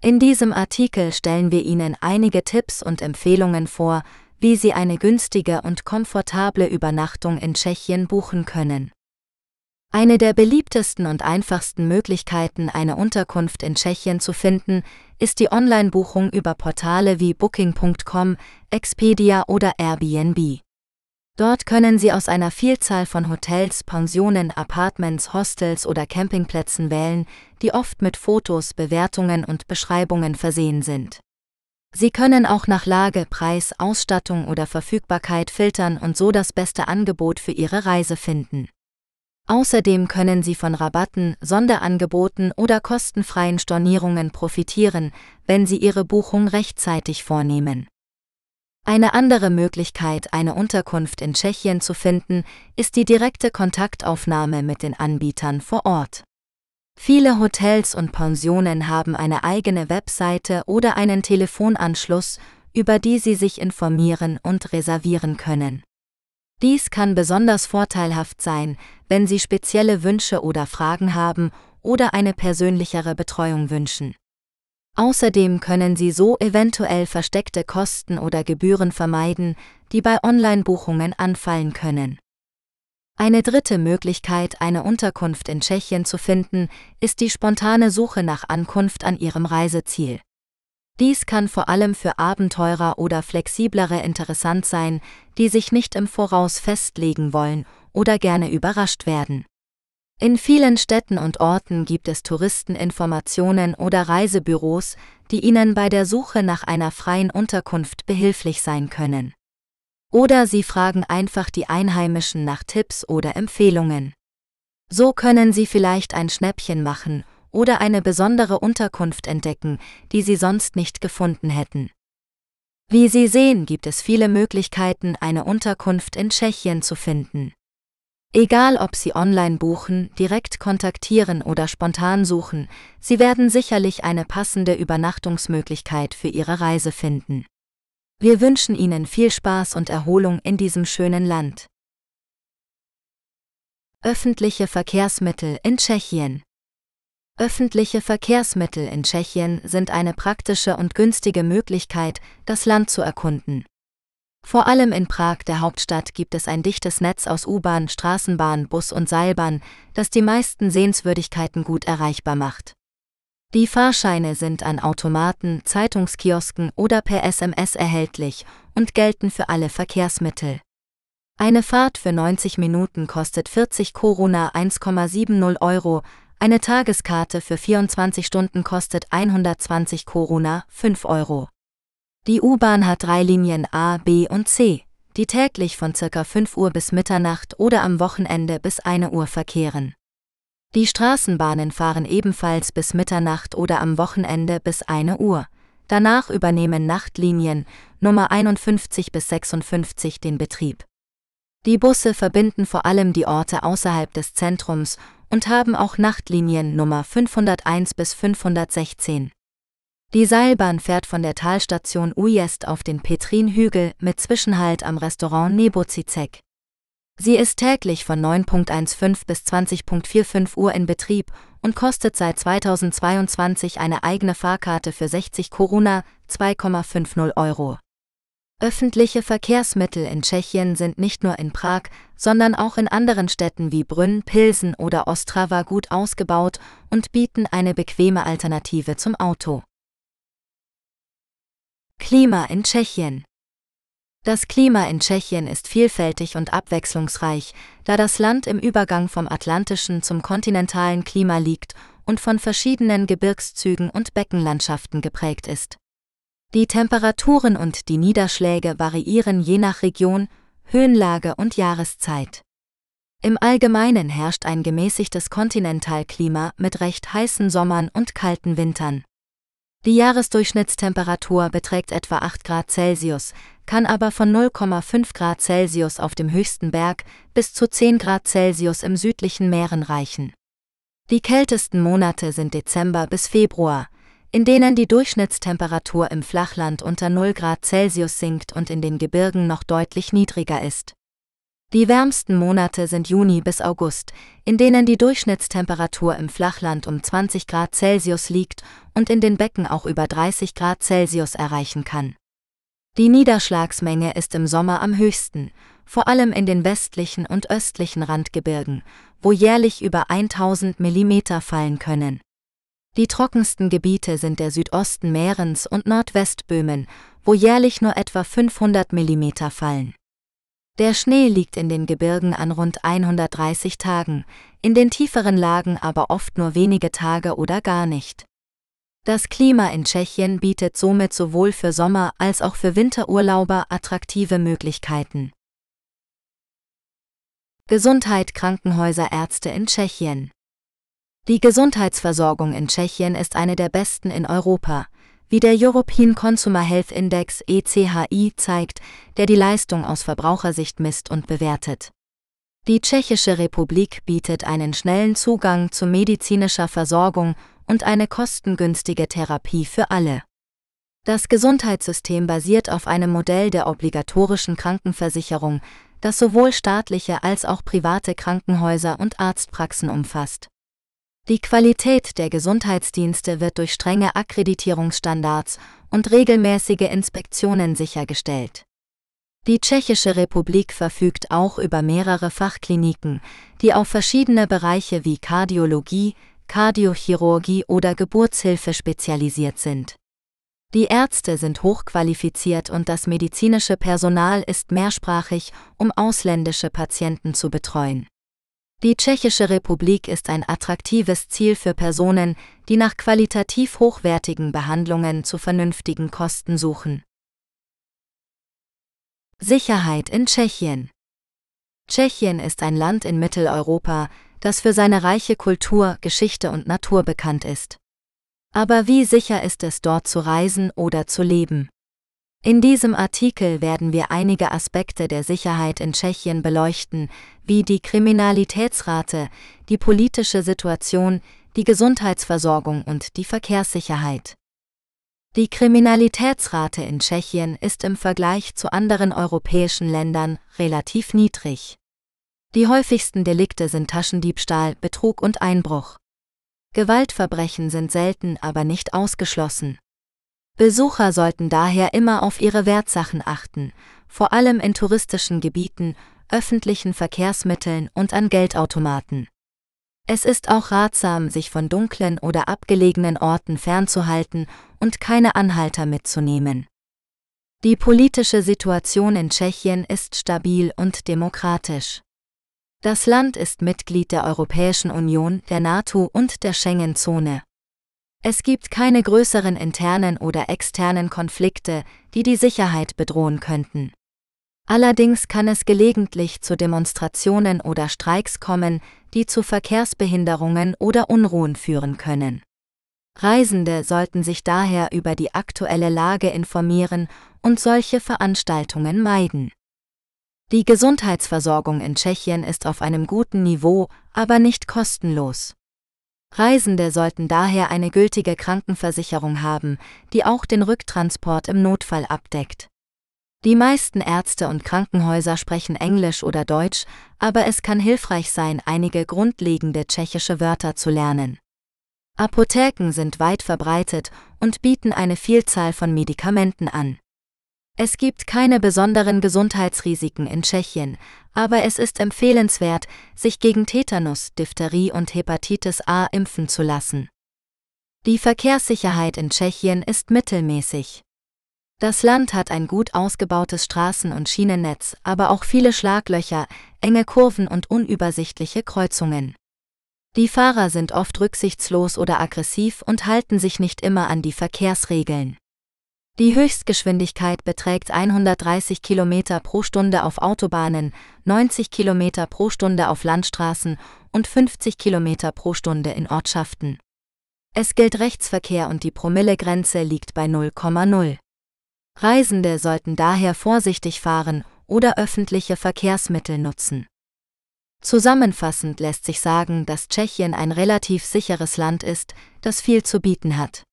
In diesem Artikel stellen wir Ihnen einige Tipps und Empfehlungen vor, wie Sie eine günstige und komfortable Übernachtung in Tschechien buchen können. Eine der beliebtesten und einfachsten Möglichkeiten, eine Unterkunft in Tschechien zu finden, ist die Online-Buchung über Portale wie Booking.com, Expedia oder Airbnb. Dort können Sie aus einer Vielzahl von Hotels, Pensionen, Apartments, Hostels oder Campingplätzen wählen, die oft mit Fotos, Bewertungen und Beschreibungen versehen sind. Sie können auch nach Lage, Preis, Ausstattung oder Verfügbarkeit filtern und so das beste Angebot für Ihre Reise finden. Außerdem können Sie von Rabatten, Sonderangeboten oder kostenfreien Stornierungen profitieren, wenn Sie Ihre Buchung rechtzeitig vornehmen. Eine andere Möglichkeit, eine Unterkunft in Tschechien zu finden, ist die direkte Kontaktaufnahme mit den Anbietern vor Ort. Viele Hotels und Pensionen haben eine eigene Webseite oder einen Telefonanschluss, über die Sie sich informieren und reservieren können. Dies kann besonders vorteilhaft sein, wenn Sie spezielle Wünsche oder Fragen haben oder eine persönlichere Betreuung wünschen. Außerdem können Sie so eventuell versteckte Kosten oder Gebühren vermeiden, die bei Online-Buchungen anfallen können. Eine dritte Möglichkeit, eine Unterkunft in Tschechien zu finden, ist die spontane Suche nach Ankunft an ihrem Reiseziel. Dies kann vor allem für Abenteurer oder Flexiblere interessant sein, die sich nicht im Voraus festlegen wollen oder gerne überrascht werden. In vielen Städten und Orten gibt es Touristeninformationen oder Reisebüros, die Ihnen bei der Suche nach einer freien Unterkunft behilflich sein können. Oder Sie fragen einfach die Einheimischen nach Tipps oder Empfehlungen. So können Sie vielleicht ein Schnäppchen machen oder eine besondere Unterkunft entdecken, die Sie sonst nicht gefunden hätten. Wie Sie sehen, gibt es viele Möglichkeiten, eine Unterkunft in Tschechien zu finden. Egal ob Sie online buchen, direkt kontaktieren oder spontan suchen, Sie werden sicherlich eine passende Übernachtungsmöglichkeit für Ihre Reise finden. Wir wünschen Ihnen viel Spaß und Erholung in diesem schönen Land. Öffentliche Verkehrsmittel in Tschechien Öffentliche Verkehrsmittel in Tschechien sind eine praktische und günstige Möglichkeit, das Land zu erkunden. Vor allem in Prag, der Hauptstadt, gibt es ein dichtes Netz aus U-Bahn, Straßenbahn, Bus und Seilbahn, das die meisten Sehenswürdigkeiten gut erreichbar macht. Die Fahrscheine sind an Automaten, Zeitungskiosken oder per SMS erhältlich und gelten für alle Verkehrsmittel. Eine Fahrt für 90 Minuten kostet 40 Koruna 1,70 Euro, eine Tageskarte für 24 Stunden kostet 120 Koruna 5 Euro. Die U-Bahn hat drei Linien A, B und C, die täglich von ca. 5 Uhr bis Mitternacht oder am Wochenende bis 1 Uhr verkehren. Die Straßenbahnen fahren ebenfalls bis Mitternacht oder am Wochenende bis 1 Uhr. Danach übernehmen Nachtlinien Nummer 51 bis 56 den Betrieb. Die Busse verbinden vor allem die Orte außerhalb des Zentrums und haben auch Nachtlinien Nummer 501 bis 516. Die Seilbahn fährt von der Talstation Ujest auf den Petrinhügel mit Zwischenhalt am Restaurant Nebozizek. Sie ist täglich von 9.15 bis 20.45 Uhr in Betrieb und kostet seit 2022 eine eigene Fahrkarte für 60 Koruna, 2,50 Euro. Öffentliche Verkehrsmittel in Tschechien sind nicht nur in Prag, sondern auch in anderen Städten wie Brünn, Pilsen oder Ostrava gut ausgebaut und bieten eine bequeme Alternative zum Auto. Klima in Tschechien Das Klima in Tschechien ist vielfältig und abwechslungsreich, da das Land im Übergang vom atlantischen zum kontinentalen Klima liegt und von verschiedenen Gebirgszügen und Beckenlandschaften geprägt ist. Die Temperaturen und die Niederschläge variieren je nach Region, Höhenlage und Jahreszeit. Im Allgemeinen herrscht ein gemäßigtes Kontinentalklima mit recht heißen Sommern und kalten Wintern. Die Jahresdurchschnittstemperatur beträgt etwa 8 Grad Celsius, kann aber von 0,5 Grad Celsius auf dem höchsten Berg bis zu 10 Grad Celsius im südlichen Meeren reichen. Die kältesten Monate sind Dezember bis Februar, in denen die Durchschnittstemperatur im Flachland unter 0 Grad Celsius sinkt und in den Gebirgen noch deutlich niedriger ist. Die wärmsten Monate sind Juni bis August, in denen die Durchschnittstemperatur im Flachland um 20 Grad Celsius liegt und in den Becken auch über 30 Grad Celsius erreichen kann. Die Niederschlagsmenge ist im Sommer am höchsten, vor allem in den westlichen und östlichen Randgebirgen, wo jährlich über 1000 mm fallen können. Die trockensten Gebiete sind der Südosten Mährens und Nordwestböhmen, wo jährlich nur etwa 500 mm fallen. Der Schnee liegt in den Gebirgen an rund 130 Tagen, in den tieferen Lagen aber oft nur wenige Tage oder gar nicht. Das Klima in Tschechien bietet somit sowohl für Sommer- als auch für Winterurlauber attraktive Möglichkeiten. Gesundheit Krankenhäuser Ärzte in Tschechien Die Gesundheitsversorgung in Tschechien ist eine der besten in Europa, wie der European Consumer Health Index ECHI zeigt, der die Leistung aus Verbrauchersicht misst und bewertet. Die Tschechische Republik bietet einen schnellen Zugang zu medizinischer Versorgung und eine kostengünstige Therapie für alle. Das Gesundheitssystem basiert auf einem Modell der obligatorischen Krankenversicherung, das sowohl staatliche als auch private Krankenhäuser und Arztpraxen umfasst. Die Qualität der Gesundheitsdienste wird durch strenge Akkreditierungsstandards und regelmäßige Inspektionen sichergestellt. Die Tschechische Republik verfügt auch über mehrere Fachkliniken, die auf verschiedene Bereiche wie Kardiologie, Kardiochirurgie oder Geburtshilfe spezialisiert sind. Die Ärzte sind hochqualifiziert und das medizinische Personal ist mehrsprachig, um ausländische Patienten zu betreuen. Die Tschechische Republik ist ein attraktives Ziel für Personen, die nach qualitativ hochwertigen Behandlungen zu vernünftigen Kosten suchen. Sicherheit in Tschechien Tschechien ist ein Land in Mitteleuropa, das für seine reiche Kultur, Geschichte und Natur bekannt ist. Aber wie sicher ist es dort zu reisen oder zu leben? In diesem Artikel werden wir einige Aspekte der Sicherheit in Tschechien beleuchten, wie die Kriminalitätsrate, die politische Situation, die Gesundheitsversorgung und die Verkehrssicherheit. Die Kriminalitätsrate in Tschechien ist im Vergleich zu anderen europäischen Ländern relativ niedrig. Die häufigsten Delikte sind Taschendiebstahl, Betrug und Einbruch. Gewaltverbrechen sind selten, aber nicht ausgeschlossen. Besucher sollten daher immer auf ihre Wertsachen achten, vor allem in touristischen Gebieten, öffentlichen Verkehrsmitteln und an Geldautomaten. Es ist auch ratsam, sich von dunklen oder abgelegenen Orten fernzuhalten und keine Anhalter mitzunehmen. Die politische Situation in Tschechien ist stabil und demokratisch. Das Land ist Mitglied der Europäischen Union, der NATO und der Schengen-Zone. Es gibt keine größeren internen oder externen Konflikte, die die Sicherheit bedrohen könnten. Allerdings kann es gelegentlich zu Demonstrationen oder Streiks kommen, die zu Verkehrsbehinderungen oder Unruhen führen können. Reisende sollten sich daher über die aktuelle Lage informieren und solche Veranstaltungen meiden. Die Gesundheitsversorgung in Tschechien ist auf einem guten Niveau, aber nicht kostenlos. Reisende sollten daher eine gültige Krankenversicherung haben, die auch den Rücktransport im Notfall abdeckt. Die meisten Ärzte und Krankenhäuser sprechen Englisch oder Deutsch, aber es kann hilfreich sein, einige grundlegende tschechische Wörter zu lernen. Apotheken sind weit verbreitet und bieten eine Vielzahl von Medikamenten an. Es gibt keine besonderen Gesundheitsrisiken in Tschechien, aber es ist empfehlenswert, sich gegen Tetanus, Diphtherie und Hepatitis A impfen zu lassen. Die Verkehrssicherheit in Tschechien ist mittelmäßig. Das Land hat ein gut ausgebautes Straßen- und Schienennetz, aber auch viele Schlaglöcher, enge Kurven und unübersichtliche Kreuzungen. Die Fahrer sind oft rücksichtslos oder aggressiv und halten sich nicht immer an die Verkehrsregeln. Die Höchstgeschwindigkeit beträgt 130 km pro Stunde auf Autobahnen, 90 km pro Stunde auf Landstraßen und 50 km pro Stunde in Ortschaften. Es gilt Rechtsverkehr und die Promillegrenze liegt bei 0,0. Reisende sollten daher vorsichtig fahren oder öffentliche Verkehrsmittel nutzen. Zusammenfassend lässt sich sagen, dass Tschechien ein relativ sicheres Land ist, das viel zu bieten hat.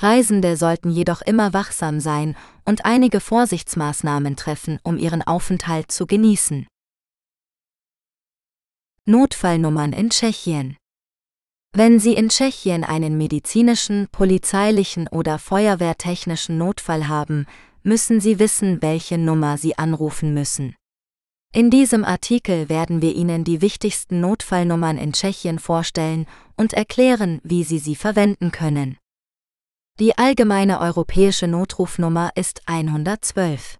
Reisende sollten jedoch immer wachsam sein und einige Vorsichtsmaßnahmen treffen, um ihren Aufenthalt zu genießen. Notfallnummern in Tschechien Wenn Sie in Tschechien einen medizinischen, polizeilichen oder feuerwehrtechnischen Notfall haben, müssen Sie wissen, welche Nummer Sie anrufen müssen. In diesem Artikel werden wir Ihnen die wichtigsten Notfallnummern in Tschechien vorstellen und erklären, wie Sie sie verwenden können. Die allgemeine europäische Notrufnummer ist 112.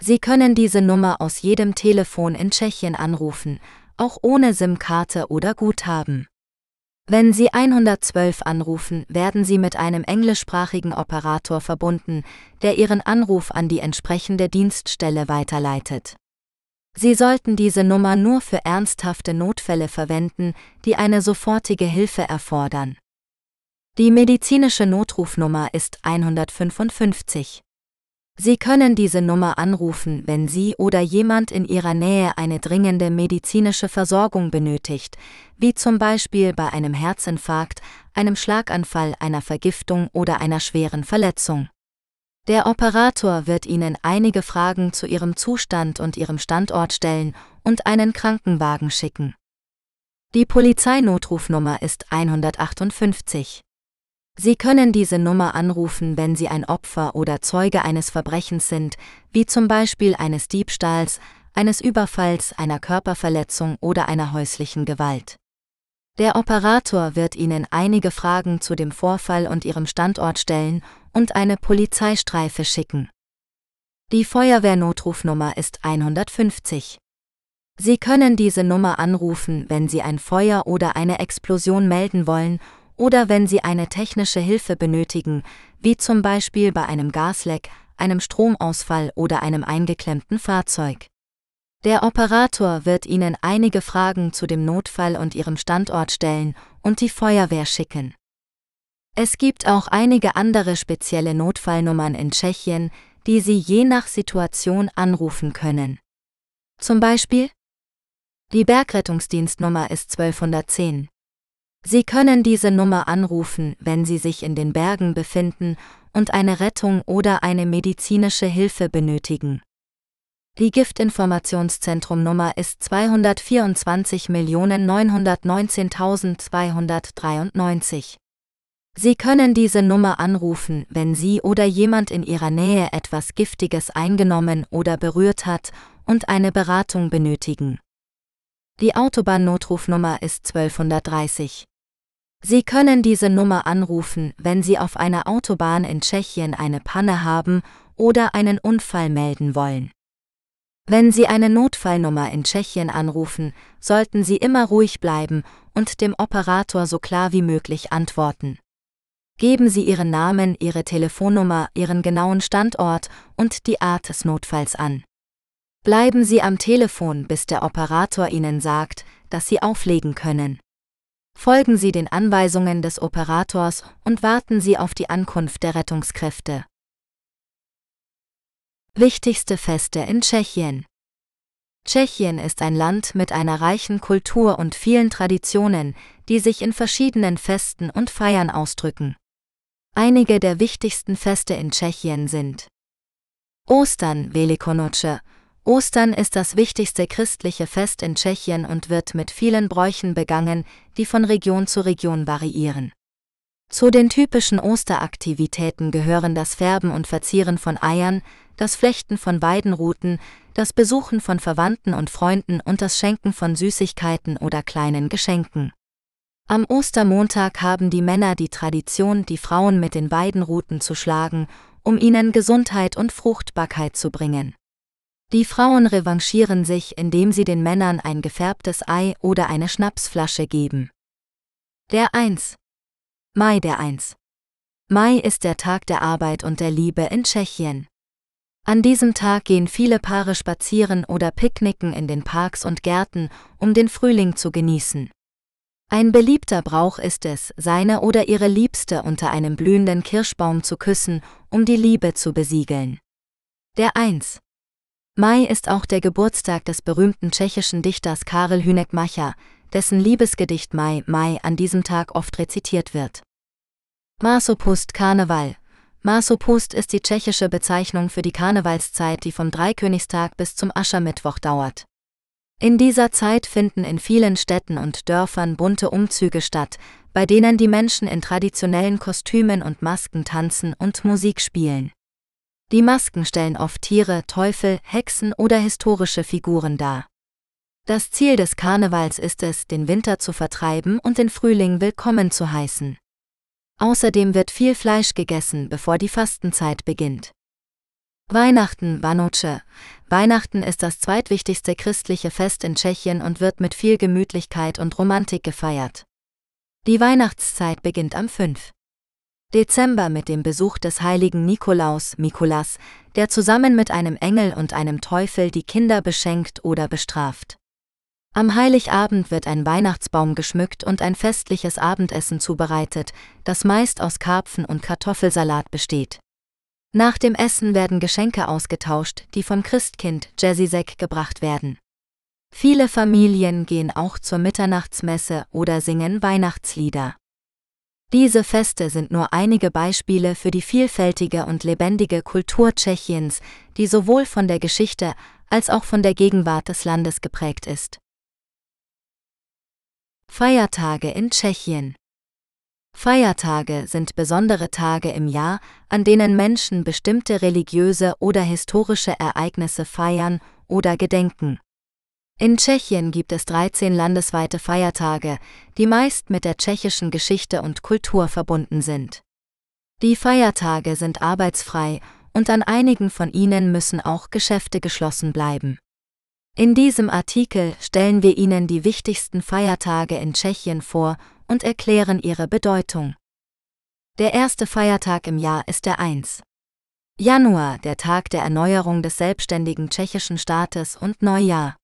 Sie können diese Nummer aus jedem Telefon in Tschechien anrufen, auch ohne SIM-Karte oder Guthaben. Wenn Sie 112 anrufen, werden Sie mit einem englischsprachigen Operator verbunden, der Ihren Anruf an die entsprechende Dienststelle weiterleitet. Sie sollten diese Nummer nur für ernsthafte Notfälle verwenden, die eine sofortige Hilfe erfordern. Die medizinische Notrufnummer ist 155. Sie können diese Nummer anrufen, wenn Sie oder jemand in Ihrer Nähe eine dringende medizinische Versorgung benötigt, wie zum Beispiel bei einem Herzinfarkt, einem Schlaganfall, einer Vergiftung oder einer schweren Verletzung. Der Operator wird Ihnen einige Fragen zu Ihrem Zustand und Ihrem Standort stellen und einen Krankenwagen schicken. Die Polizeinotrufnummer ist 158. Sie können diese Nummer anrufen, wenn Sie ein Opfer oder Zeuge eines Verbrechens sind, wie zum Beispiel eines Diebstahls, eines Überfalls, einer Körperverletzung oder einer häuslichen Gewalt. Der Operator wird Ihnen einige Fragen zu dem Vorfall und Ihrem Standort stellen und eine Polizeistreife schicken. Die Feuerwehrnotrufnummer ist 150. Sie können diese Nummer anrufen, wenn Sie ein Feuer oder eine Explosion melden wollen oder wenn Sie eine technische Hilfe benötigen, wie zum Beispiel bei einem Gasleck, einem Stromausfall oder einem eingeklemmten Fahrzeug. Der Operator wird Ihnen einige Fragen zu dem Notfall und Ihrem Standort stellen und die Feuerwehr schicken. Es gibt auch einige andere spezielle Notfallnummern in Tschechien, die Sie je nach Situation anrufen können. Zum Beispiel die Bergrettungsdienstnummer ist 1210. Sie können diese Nummer anrufen, wenn Sie sich in den Bergen befinden und eine Rettung oder eine medizinische Hilfe benötigen. Die Giftinformationszentrum-Nummer ist 224.919.293. Sie können diese Nummer anrufen, wenn Sie oder jemand in Ihrer Nähe etwas Giftiges eingenommen oder berührt hat und eine Beratung benötigen. Die Autobahnnotrufnummer ist 1230. Sie können diese Nummer anrufen, wenn Sie auf einer Autobahn in Tschechien eine Panne haben oder einen Unfall melden wollen. Wenn Sie eine Notfallnummer in Tschechien anrufen, sollten Sie immer ruhig bleiben und dem Operator so klar wie möglich antworten. Geben Sie Ihren Namen, Ihre Telefonnummer, Ihren genauen Standort und die Art des Notfalls an. Bleiben Sie am Telefon, bis der Operator Ihnen sagt, dass Sie auflegen können. Folgen Sie den Anweisungen des Operators und warten Sie auf die Ankunft der Rettungskräfte. Wichtigste Feste in Tschechien Tschechien ist ein Land mit einer reichen Kultur und vielen Traditionen, die sich in verschiedenen Festen und Feiern ausdrücken. Einige der wichtigsten Feste in Tschechien sind Ostern, Velikonoce, Ostern ist das wichtigste christliche Fest in Tschechien und wird mit vielen Bräuchen begangen, die von Region zu Region variieren. Zu den typischen Osteraktivitäten gehören das Färben und Verzieren von Eiern, das Flechten von Weidenruten, das Besuchen von Verwandten und Freunden und das Schenken von Süßigkeiten oder kleinen Geschenken. Am Ostermontag haben die Männer die Tradition, die Frauen mit den Weidenruten zu schlagen, um ihnen Gesundheit und Fruchtbarkeit zu bringen. Die Frauen revanchieren sich, indem sie den Männern ein gefärbtes Ei oder eine Schnapsflasche geben. Der 1. Mai der 1. Mai ist der Tag der Arbeit und der Liebe in Tschechien. An diesem Tag gehen viele Paare spazieren oder picknicken in den Parks und Gärten, um den Frühling zu genießen. Ein beliebter Brauch ist es, seine oder ihre Liebste unter einem blühenden Kirschbaum zu küssen, um die Liebe zu besiegeln. Der 1. Mai ist auch der Geburtstag des berühmten tschechischen Dichters Karel Hynek-Mácha, dessen Liebesgedicht Mai Mai an diesem Tag oft rezitiert wird. Masopust Karneval Masopust ist die tschechische Bezeichnung für die Karnevalszeit, die vom Dreikönigstag bis zum Aschermittwoch dauert. In dieser Zeit finden in vielen Städten und Dörfern bunte Umzüge statt, bei denen die Menschen in traditionellen Kostümen und Masken tanzen und Musik spielen. Die Masken stellen oft Tiere, Teufel, Hexen oder historische Figuren dar. Das Ziel des Karnevals ist es, den Winter zu vertreiben und den Frühling willkommen zu heißen. Außerdem wird viel Fleisch gegessen, bevor die Fastenzeit beginnt. Weihnachten, Vanoce. Weihnachten ist das zweitwichtigste christliche Fest in Tschechien und wird mit viel Gemütlichkeit und Romantik gefeiert. Die Weihnachtszeit beginnt am 5. Dezember mit dem Besuch des heiligen Nikolaus, Mikulas, der zusammen mit einem Engel und einem Teufel die Kinder beschenkt oder bestraft. Am Heiligabend wird ein Weihnachtsbaum geschmückt und ein festliches Abendessen zubereitet, das meist aus Karpfen und Kartoffelsalat besteht. Nach dem Essen werden Geschenke ausgetauscht, die vom Christkind Jezisek gebracht werden. Viele Familien gehen auch zur Mitternachtsmesse oder singen Weihnachtslieder. Diese Feste sind nur einige Beispiele für die vielfältige und lebendige Kultur Tschechiens, die sowohl von der Geschichte als auch von der Gegenwart des Landes geprägt ist. Feiertage in Tschechien Feiertage sind besondere Tage im Jahr, an denen Menschen bestimmte religiöse oder historische Ereignisse feiern oder gedenken. In Tschechien gibt es 13 landesweite Feiertage, die meist mit der tschechischen Geschichte und Kultur verbunden sind. Die Feiertage sind arbeitsfrei und an einigen von ihnen müssen auch Geschäfte geschlossen bleiben. In diesem Artikel stellen wir Ihnen die wichtigsten Feiertage in Tschechien vor und erklären ihre Bedeutung. Der erste Feiertag im Jahr ist der 1. Januar, der Tag der Erneuerung des selbstständigen tschechischen Staates und Neujahr.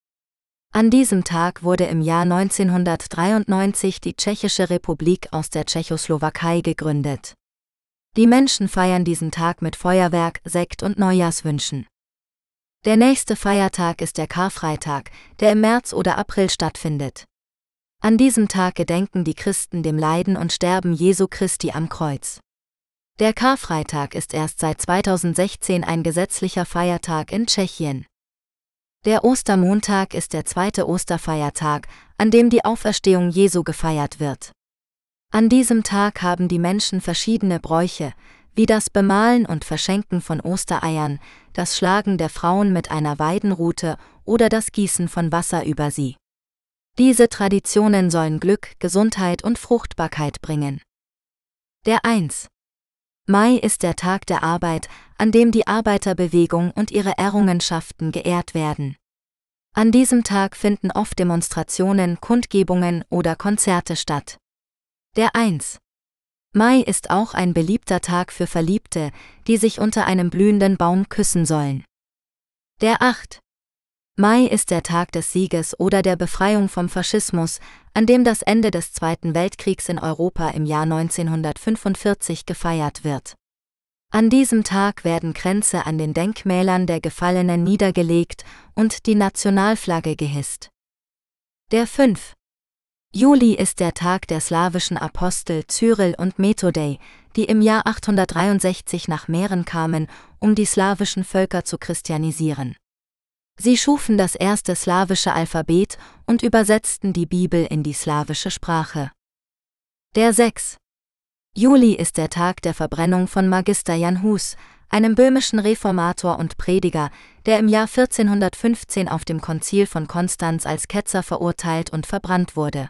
An diesem Tag wurde im Jahr 1993 die Tschechische Republik aus der Tschechoslowakei gegründet. Die Menschen feiern diesen Tag mit Feuerwerk, Sekt und Neujahrswünschen. Der nächste Feiertag ist der Karfreitag, der im März oder April stattfindet. An diesem Tag gedenken die Christen dem Leiden und Sterben Jesu Christi am Kreuz. Der Karfreitag ist erst seit 2016 ein gesetzlicher Feiertag in Tschechien. Der Ostermontag ist der zweite Osterfeiertag, an dem die Auferstehung Jesu gefeiert wird. An diesem Tag haben die Menschen verschiedene Bräuche, wie das Bemalen und Verschenken von Ostereiern, das Schlagen der Frauen mit einer Weidenrute oder das Gießen von Wasser über sie. Diese Traditionen sollen Glück, Gesundheit und Fruchtbarkeit bringen. Der 1. Mai ist der Tag der Arbeit, an dem die Arbeiterbewegung und ihre Errungenschaften geehrt werden. An diesem Tag finden oft Demonstrationen, Kundgebungen oder Konzerte statt. Der 1. Mai ist auch ein beliebter Tag für Verliebte, die sich unter einem blühenden Baum küssen sollen. Der 8. Mai ist der Tag des Sieges oder der Befreiung vom Faschismus, an dem das Ende des Zweiten Weltkriegs in Europa im Jahr 1945 gefeiert wird. An diesem Tag werden Kränze an den Denkmälern der Gefallenen niedergelegt und die Nationalflagge gehisst. Der 5. Juli ist der Tag der slawischen Apostel Cyril und Methodei, die im Jahr 863 nach Mähren kamen, um die slawischen Völker zu christianisieren. Sie schufen das erste slawische Alphabet und übersetzten die Bibel in die slawische Sprache. Der 6. Juli ist der Tag der Verbrennung von Magister Jan Hus, einem böhmischen Reformator und Prediger, der im Jahr 1415 auf dem Konzil von Konstanz als Ketzer verurteilt und verbrannt wurde.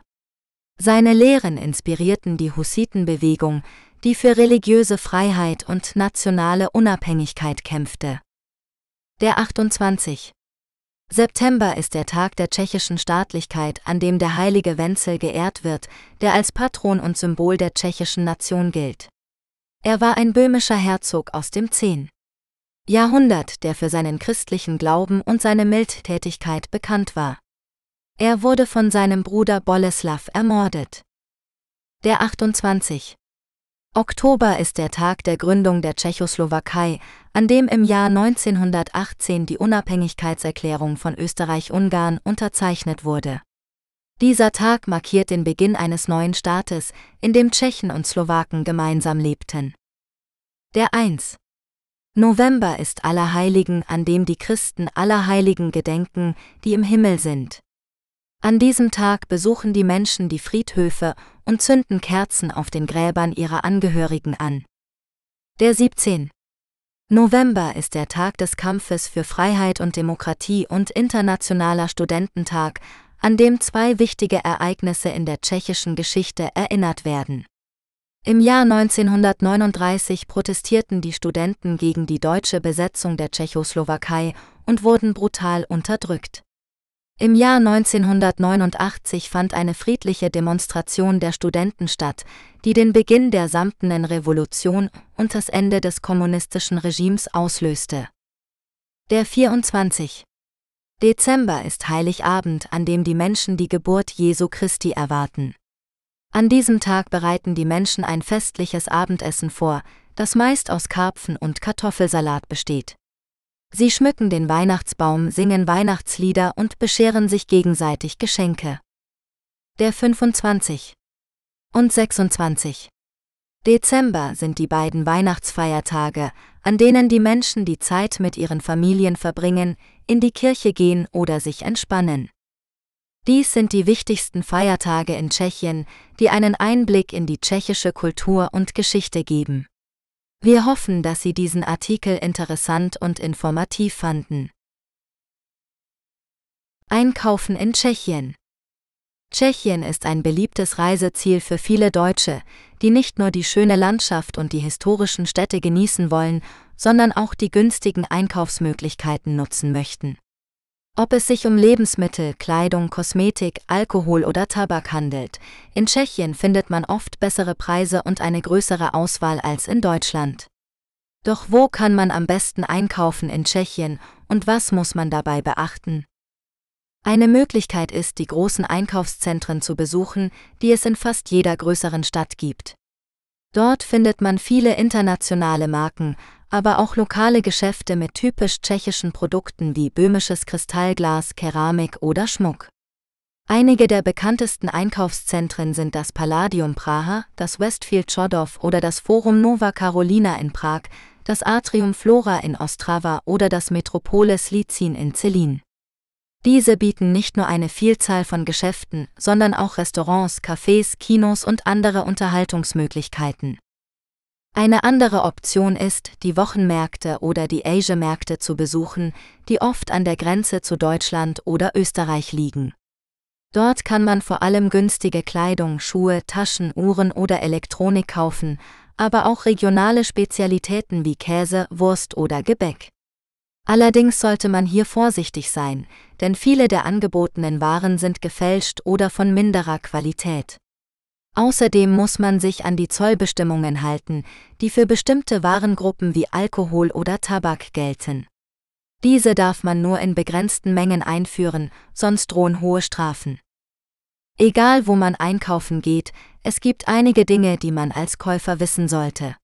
Seine Lehren inspirierten die Hussitenbewegung, die für religiöse Freiheit und nationale Unabhängigkeit kämpfte. Der 28. September ist der Tag der tschechischen Staatlichkeit, an dem der heilige Wenzel geehrt wird, der als Patron und Symbol der tschechischen Nation gilt. Er war ein böhmischer Herzog aus dem 10. Jahrhundert, der für seinen christlichen Glauben und seine Mildtätigkeit bekannt war. Er wurde von seinem Bruder Boleslav ermordet. Der 28. Oktober ist der Tag der Gründung der Tschechoslowakei, an dem im Jahr 1918 die Unabhängigkeitserklärung von Österreich-Ungarn unterzeichnet wurde. Dieser Tag markiert den Beginn eines neuen Staates, in dem Tschechen und Slowaken gemeinsam lebten. Der 1. November ist Allerheiligen, an dem die Christen aller Heiligen gedenken, die im Himmel sind. An diesem Tag besuchen die Menschen die Friedhöfe und zünden Kerzen auf den Gräbern ihrer Angehörigen an. Der 17. November ist der Tag des Kampfes für Freiheit und Demokratie und Internationaler Studententag, an dem zwei wichtige Ereignisse in der tschechischen Geschichte erinnert werden. Im Jahr 1939 protestierten die Studenten gegen die deutsche Besetzung der Tschechoslowakei und wurden brutal unterdrückt. Im Jahr 1989 fand eine friedliche Demonstration der Studenten statt, die den Beginn der Samtenen Revolution und das Ende des kommunistischen Regimes auslöste. Der 24. Dezember ist Heiligabend, an dem die Menschen die Geburt Jesu Christi erwarten. An diesem Tag bereiten die Menschen ein festliches Abendessen vor, das meist aus Karpfen und Kartoffelsalat besteht. Sie schmücken den Weihnachtsbaum, singen Weihnachtslieder und bescheren sich gegenseitig Geschenke. Der 25. und 26. Dezember sind die beiden Weihnachtsfeiertage, an denen die Menschen die Zeit mit ihren Familien verbringen, in die Kirche gehen oder sich entspannen. Dies sind die wichtigsten Feiertage in Tschechien, die einen Einblick in die tschechische Kultur und Geschichte geben. Wir hoffen, dass Sie diesen Artikel interessant und informativ fanden. Einkaufen in Tschechien Tschechien ist ein beliebtes Reiseziel für viele Deutsche, die nicht nur die schöne Landschaft und die historischen Städte genießen wollen, sondern auch die günstigen Einkaufsmöglichkeiten nutzen möchten. Ob es sich um Lebensmittel, Kleidung, Kosmetik, Alkohol oder Tabak handelt, in Tschechien findet man oft bessere Preise und eine größere Auswahl als in Deutschland. Doch wo kann man am besten einkaufen in Tschechien und was muss man dabei beachten? Eine Möglichkeit ist, die großen Einkaufszentren zu besuchen, die es in fast jeder größeren Stadt gibt. Dort findet man viele internationale Marken, aber auch lokale Geschäfte mit typisch tschechischen Produkten wie böhmisches Kristallglas, Keramik oder Schmuck. Einige der bekanntesten Einkaufszentren sind das Palladium Praha, das Westfield Chodov oder das Forum Nova Carolina in Prag, das Atrium Flora in Ostrava oder das Metropolis Lizin in Zelin. Diese bieten nicht nur eine Vielzahl von Geschäften, sondern auch Restaurants, Cafés, Kinos und andere Unterhaltungsmöglichkeiten. Eine andere Option ist, die Wochenmärkte oder die Asia-Märkte zu besuchen, die oft an der Grenze zu Deutschland oder Österreich liegen. Dort kann man vor allem günstige Kleidung, Schuhe, Taschen, Uhren oder Elektronik kaufen, aber auch regionale Spezialitäten wie Käse, Wurst oder Gebäck. Allerdings sollte man hier vorsichtig sein, denn viele der angebotenen Waren sind gefälscht oder von minderer Qualität. Außerdem muss man sich an die Zollbestimmungen halten, die für bestimmte Warengruppen wie Alkohol oder Tabak gelten. Diese darf man nur in begrenzten Mengen einführen, sonst drohen hohe Strafen. Egal wo man einkaufen geht, es gibt einige Dinge, die man als Käufer wissen sollte.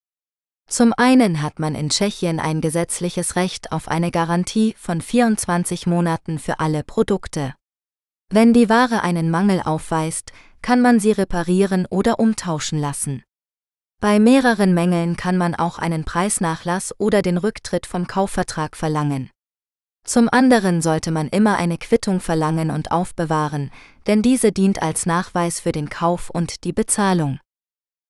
Zum einen hat man in Tschechien ein gesetzliches Recht auf eine Garantie von 24 Monaten für alle Produkte. Wenn die Ware einen Mangel aufweist, kann man sie reparieren oder umtauschen lassen. Bei mehreren Mängeln kann man auch einen Preisnachlass oder den Rücktritt vom Kaufvertrag verlangen. Zum anderen sollte man immer eine Quittung verlangen und aufbewahren, denn diese dient als Nachweis für den Kauf und die Bezahlung.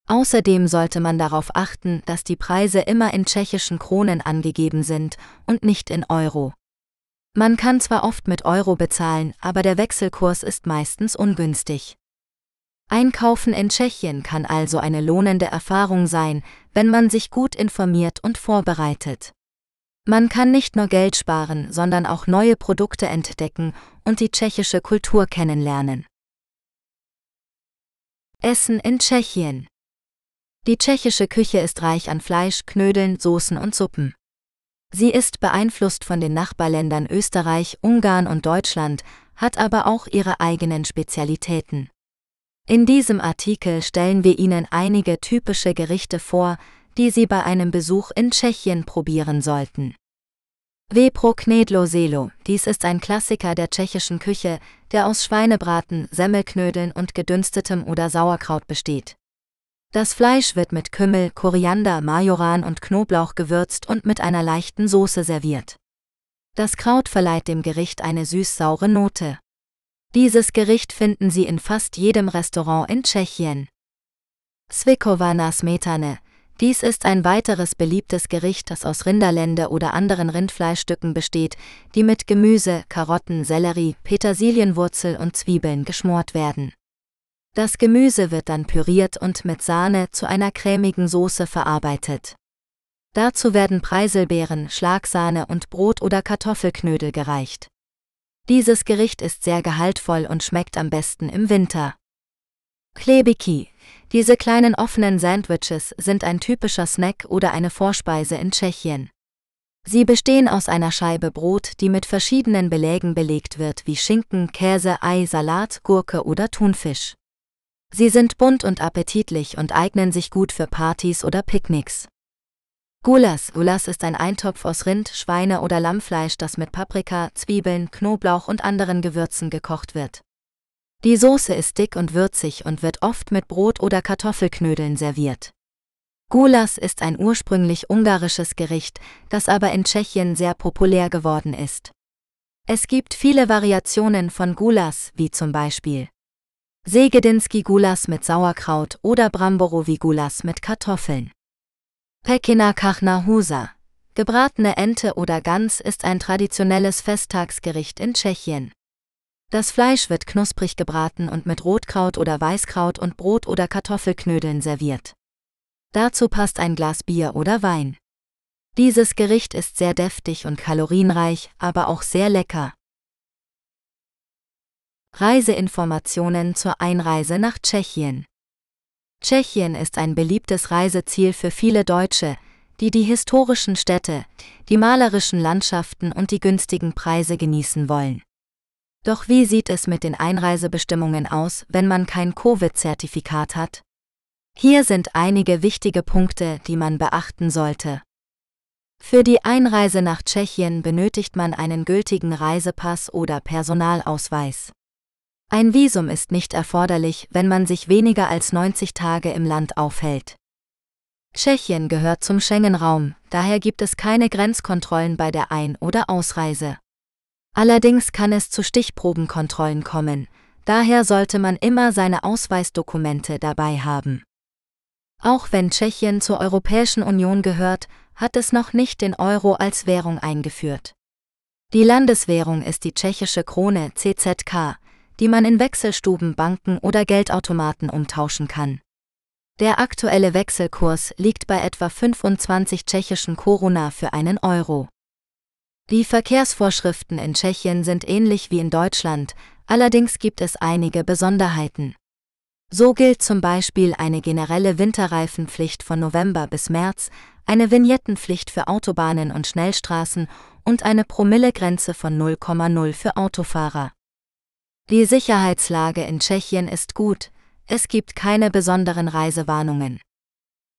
Außerdem sollte man darauf achten, dass die Preise immer in tschechischen Kronen angegeben sind und nicht in Euro. Man kann zwar oft mit Euro bezahlen, aber der Wechselkurs ist meistens ungünstig. Einkaufen in Tschechien kann also eine lohnende Erfahrung sein, wenn man sich gut informiert und vorbereitet. Man kann nicht nur Geld sparen, sondern auch neue Produkte entdecken und die tschechische Kultur kennenlernen. Essen in Tschechien die tschechische Küche ist reich an Fleisch, Knödeln, Soßen und Suppen. Sie ist beeinflusst von den Nachbarländern Österreich, Ungarn und Deutschland, hat aber auch ihre eigenen Spezialitäten. In diesem Artikel stellen wir Ihnen einige typische Gerichte vor, die Sie bei einem Besuch in Tschechien probieren sollten. Vepro Knedlo Selo, dies ist ein Klassiker der tschechischen Küche, der aus Schweinebraten, Semmelknödeln und gedünstetem oder Sauerkraut besteht. Das Fleisch wird mit Kümmel, Koriander, Majoran und Knoblauch gewürzt und mit einer leichten Soße serviert. Das Kraut verleiht dem Gericht eine süß-saure Note. Dieses Gericht finden Sie in fast jedem Restaurant in Tschechien. Svikovana Smetane. Dies ist ein weiteres beliebtes Gericht, das aus Rinderlende oder anderen Rindfleischstücken besteht, die mit Gemüse, Karotten, Sellerie, Petersilienwurzel und Zwiebeln geschmort werden. Das Gemüse wird dann püriert und mit Sahne zu einer cremigen Soße verarbeitet. Dazu werden Preiselbeeren, Schlagsahne und Brot- oder Kartoffelknödel gereicht. Dieses Gericht ist sehr gehaltvoll und schmeckt am besten im Winter. Klebiki. Diese kleinen offenen Sandwiches sind ein typischer Snack oder eine Vorspeise in Tschechien. Sie bestehen aus einer Scheibe Brot, die mit verschiedenen Belägen belegt wird, wie Schinken, Käse, Ei, Salat, Gurke oder Thunfisch. Sie sind bunt und appetitlich und eignen sich gut für Partys oder Picknicks. Gulas. Gulas ist ein Eintopf aus Rind, Schweine oder Lammfleisch, das mit Paprika, Zwiebeln, Knoblauch und anderen Gewürzen gekocht wird. Die Soße ist dick und würzig und wird oft mit Brot oder Kartoffelknödeln serviert. Gulas ist ein ursprünglich ungarisches Gericht, das aber in Tschechien sehr populär geworden ist. Es gibt viele Variationen von Gulas, wie zum Beispiel Segedinski Gulas mit Sauerkraut oder Bramborowi Gulas mit Kartoffeln. Pekina Kachna Husa. Gebratene Ente oder Gans ist ein traditionelles Festtagsgericht in Tschechien. Das Fleisch wird knusprig gebraten und mit Rotkraut oder Weißkraut und Brot oder Kartoffelknödeln serviert. Dazu passt ein Glas Bier oder Wein. Dieses Gericht ist sehr deftig und kalorienreich, aber auch sehr lecker. Reiseinformationen zur Einreise nach Tschechien. Tschechien ist ein beliebtes Reiseziel für viele Deutsche, die die historischen Städte, die malerischen Landschaften und die günstigen Preise genießen wollen. Doch wie sieht es mit den Einreisebestimmungen aus, wenn man kein Covid-Zertifikat hat? Hier sind einige wichtige Punkte, die man beachten sollte. Für die Einreise nach Tschechien benötigt man einen gültigen Reisepass oder Personalausweis. Ein Visum ist nicht erforderlich, wenn man sich weniger als 90 Tage im Land aufhält. Tschechien gehört zum Schengen-Raum, daher gibt es keine Grenzkontrollen bei der Ein- oder Ausreise. Allerdings kann es zu Stichprobenkontrollen kommen, daher sollte man immer seine Ausweisdokumente dabei haben. Auch wenn Tschechien zur Europäischen Union gehört, hat es noch nicht den Euro als Währung eingeführt. Die Landeswährung ist die tschechische Krone CZK, die man in Wechselstuben, Banken oder Geldautomaten umtauschen kann. Der aktuelle Wechselkurs liegt bei etwa 25 tschechischen Koruna für einen Euro. Die Verkehrsvorschriften in Tschechien sind ähnlich wie in Deutschland, allerdings gibt es einige Besonderheiten. So gilt zum Beispiel eine generelle Winterreifenpflicht von November bis März, eine Vignettenpflicht für Autobahnen und Schnellstraßen und eine Promillegrenze von 0,0 für Autofahrer. Die Sicherheitslage in Tschechien ist gut, es gibt keine besonderen Reisewarnungen.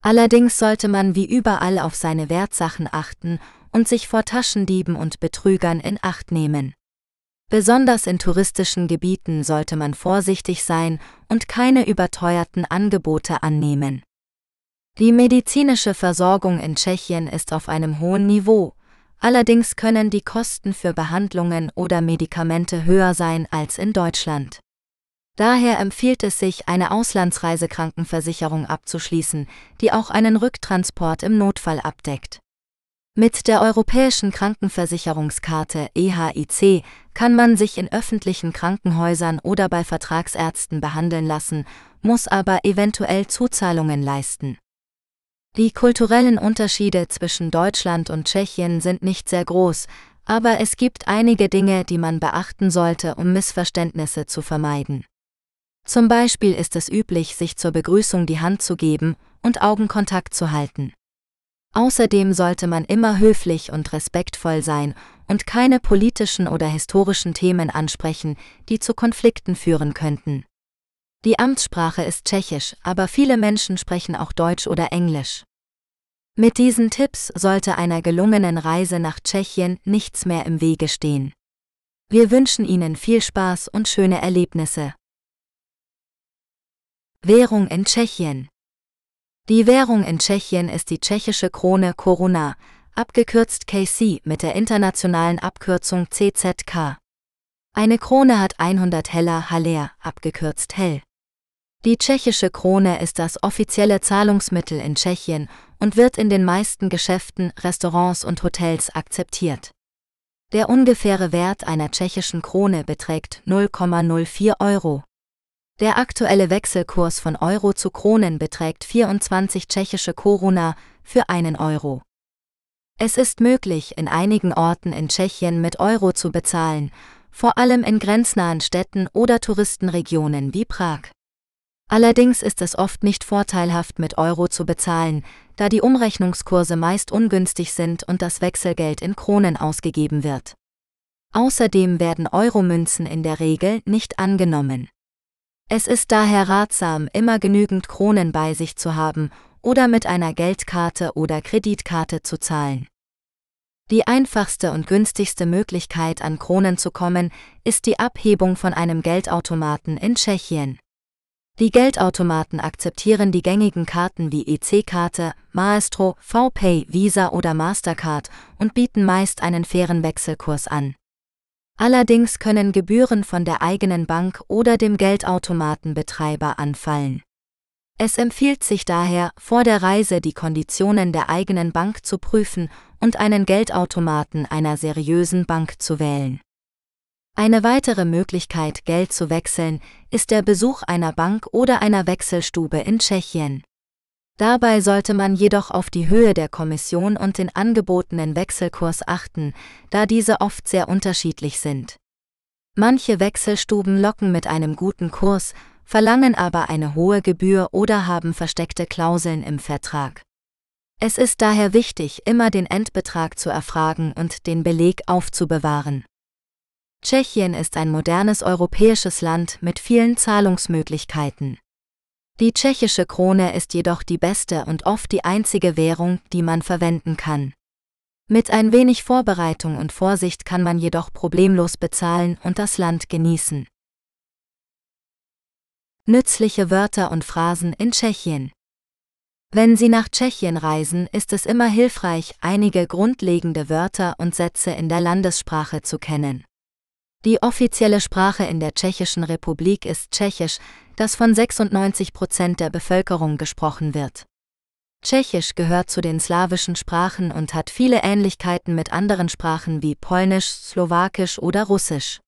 Allerdings sollte man wie überall auf seine Wertsachen achten und sich vor Taschendieben und Betrügern in Acht nehmen. Besonders in touristischen Gebieten sollte man vorsichtig sein und keine überteuerten Angebote annehmen. Die medizinische Versorgung in Tschechien ist auf einem hohen Niveau, allerdings können die Kosten für Behandlungen oder Medikamente höher sein als in Deutschland. Daher empfiehlt es sich, eine Auslandsreisekrankenversicherung abzuschließen, die auch einen Rücktransport im Notfall abdeckt. Mit der Europäischen Krankenversicherungskarte EHIC kann man sich in öffentlichen Krankenhäusern oder bei Vertragsärzten behandeln lassen, muss aber eventuell Zuzahlungen leisten. Die kulturellen Unterschiede zwischen Deutschland und Tschechien sind nicht sehr groß, aber es gibt einige Dinge, die man beachten sollte, um Missverständnisse zu vermeiden. Zum Beispiel ist es üblich, sich zur Begrüßung die Hand zu geben und Augenkontakt zu halten. Außerdem sollte man immer höflich und respektvoll sein und keine politischen oder historischen Themen ansprechen, die zu Konflikten führen könnten. Die Amtssprache ist Tschechisch, aber viele Menschen sprechen auch Deutsch oder Englisch. Mit diesen Tipps sollte einer gelungenen Reise nach Tschechien nichts mehr im Wege stehen. Wir wünschen Ihnen viel Spaß und schöne Erlebnisse. Währung in Tschechien Die Währung in Tschechien ist die tschechische Krone Koruna, abgekürzt KC mit der internationalen Abkürzung CZK. Eine Krone hat 100 Heller Haller, abgekürzt Hell. Die tschechische Krone ist das offizielle Zahlungsmittel in Tschechien und wird in den meisten Geschäften, Restaurants und Hotels akzeptiert. Der ungefähre Wert einer tschechischen Krone beträgt 0,04 Euro. Der aktuelle Wechselkurs von Euro zu Kronen beträgt 24 tschechische Koruna für einen Euro. Es ist möglich, in einigen Orten in Tschechien mit Euro zu bezahlen, vor allem in grenznahen Städten oder Touristenregionen wie Prag. Allerdings ist es oft nicht vorteilhaft mit Euro zu bezahlen, da die Umrechnungskurse meist ungünstig sind und das Wechselgeld in Kronen ausgegeben wird. Außerdem werden Euromünzen in der Regel nicht angenommen. Es ist daher ratsam, immer genügend Kronen bei sich zu haben oder mit einer Geldkarte oder Kreditkarte zu zahlen. Die einfachste und günstigste Möglichkeit an Kronen zu kommen, ist die Abhebung von einem Geldautomaten in Tschechien. Die Geldautomaten akzeptieren die gängigen Karten wie EC-Karte, Maestro, VPay, Visa oder Mastercard und bieten meist einen fairen Wechselkurs an. Allerdings können Gebühren von der eigenen Bank oder dem Geldautomatenbetreiber anfallen. Es empfiehlt sich daher, vor der Reise die Konditionen der eigenen Bank zu prüfen und einen Geldautomaten einer seriösen Bank zu wählen. Eine weitere Möglichkeit, Geld zu wechseln, ist der Besuch einer Bank oder einer Wechselstube in Tschechien. Dabei sollte man jedoch auf die Höhe der Kommission und den angebotenen Wechselkurs achten, da diese oft sehr unterschiedlich sind. Manche Wechselstuben locken mit einem guten Kurs, verlangen aber eine hohe Gebühr oder haben versteckte Klauseln im Vertrag. Es ist daher wichtig, immer den Endbetrag zu erfragen und den Beleg aufzubewahren. Tschechien ist ein modernes europäisches Land mit vielen Zahlungsmöglichkeiten. Die tschechische Krone ist jedoch die beste und oft die einzige Währung, die man verwenden kann. Mit ein wenig Vorbereitung und Vorsicht kann man jedoch problemlos bezahlen und das Land genießen. Nützliche Wörter und Phrasen in Tschechien. Wenn Sie nach Tschechien reisen, ist es immer hilfreich, einige grundlegende Wörter und Sätze in der Landessprache zu kennen. Die offizielle Sprache in der Tschechischen Republik ist Tschechisch, das von 96 Prozent der Bevölkerung gesprochen wird. Tschechisch gehört zu den slawischen Sprachen und hat viele Ähnlichkeiten mit anderen Sprachen wie Polnisch, Slowakisch oder Russisch.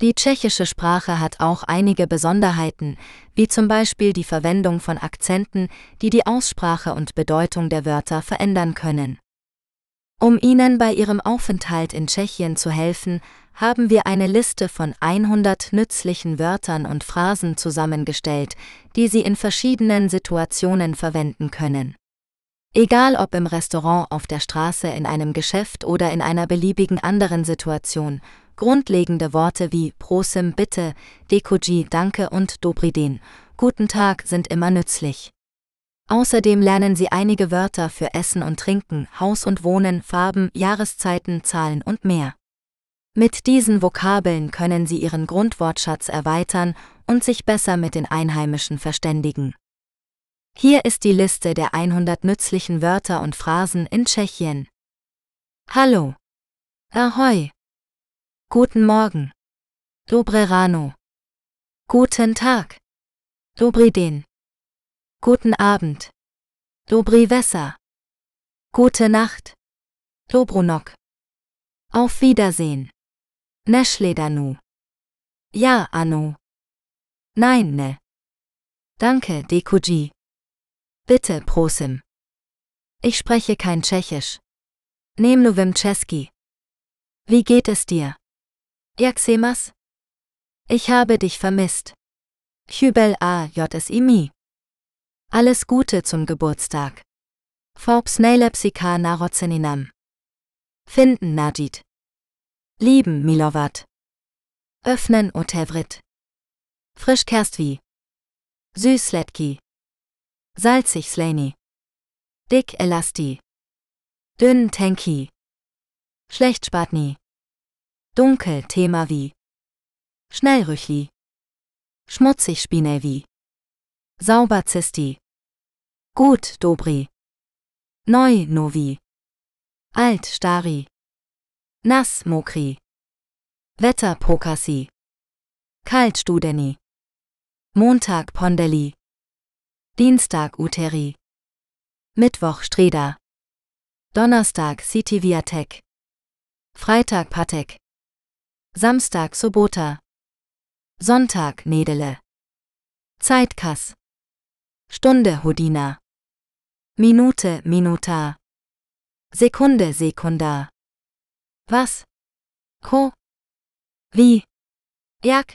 Die tschechische Sprache hat auch einige Besonderheiten, wie zum Beispiel die Verwendung von Akzenten, die die Aussprache und Bedeutung der Wörter verändern können. Um Ihnen bei Ihrem Aufenthalt in Tschechien zu helfen, haben wir eine Liste von 100 nützlichen Wörtern und Phrasen zusammengestellt, die Sie in verschiedenen Situationen verwenden können. Egal ob im Restaurant, auf der Straße, in einem Geschäft oder in einer beliebigen anderen Situation, grundlegende Worte wie Prosim bitte, Dekoji danke und Dobriden, guten Tag sind immer nützlich. Außerdem lernen Sie einige Wörter für Essen und Trinken, Haus und Wohnen, Farben, Jahreszeiten, Zahlen und mehr. Mit diesen Vokabeln können Sie Ihren Grundwortschatz erweitern und sich besser mit den Einheimischen verständigen. Hier ist die Liste der 100 nützlichen Wörter und Phrasen in Tschechien. Hallo. Ahoi. Guten Morgen. Dobre rano. Guten Tag. Dobry den. Guten Abend. Dobry Wesser. Gute Nacht. Dobrunok. Auf Wiedersehen. Neschledanu. Ja, Anu. Nein, ne. Danke, Dekuji. Bitte, prosim. Ich spreche kein Tschechisch. Nemluvim Czeski. Wie geht es dir? Jaksemas? Ich habe dich vermisst. Hübel a JSI Alles Gute zum Geburtstag. Forbes Nailepsika Narozeninam. Finden Najid. Lieben Milovat. Öffnen Otevrit. Frischkerstvi. Süßletki. Salzig Slani. Dick Elasti. Dünn Tenki. Schlecht Spatni. Dunkel Themavi. Schnellrüchli. Schmutzig Spinevi. Sauber Zisti. Gut Dobri. Neu Novi. Alt Stari. Nass Mokri. Wetter Pokasi. Kalt Studeni. Montag Pondeli. Dienstag Uteri. Mittwoch Streda. Donnerstag Sitiviatek. Freitag Patek. Samstag Sobota. Sonntag Nedele. Zeitkass. Stunde Hodina. Minute Minuta. Sekunde Sekunda. Was? Ko? Wie? Jak?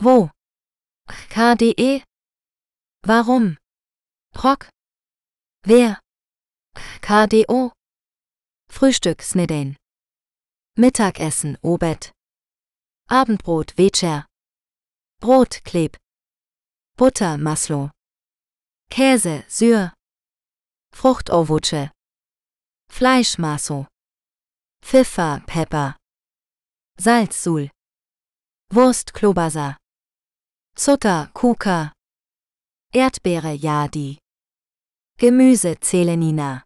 Wo? KDE? Warum? Rock? Wer? KDO? Frühstück Snidain. Mittagessen Obet. Abendbrot Vecher. Brot Kleb. Butter Maslow. Käse Syr. Fruchtovuce. Fleisch Maso. Pfeffer, Pepper. Salz, Sul. Wurst, Klobasa. Zutter, Kuka. Erdbeere, Jadi. Gemüse, Zelenina.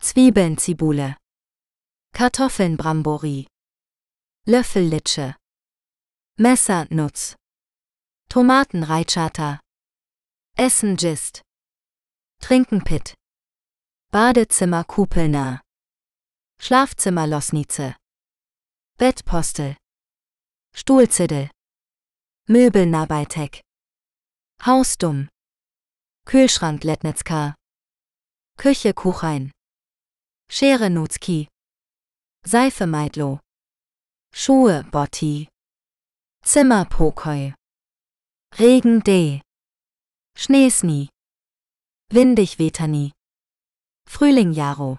Zwiebeln, Zibule. Kartoffeln, Brambori. Löffellitsche. Messer, Nutz. Tomaten, Reitschata. Essen, Gist. Trinken, Pit. Badezimmer, Kupelnah. Schlafzimmer Losnice. Bettpostel. Stuhlziddel. Möbelnarbeitek. Hausdumm. Kühlschrank Letnetzka. Küche Kuchein. Schere Nutski. Seife Meidlo. Schuhe Botti. Zimmerpokoi. Regen D. Schneesni. Windig Vetani. Frühling Jaro.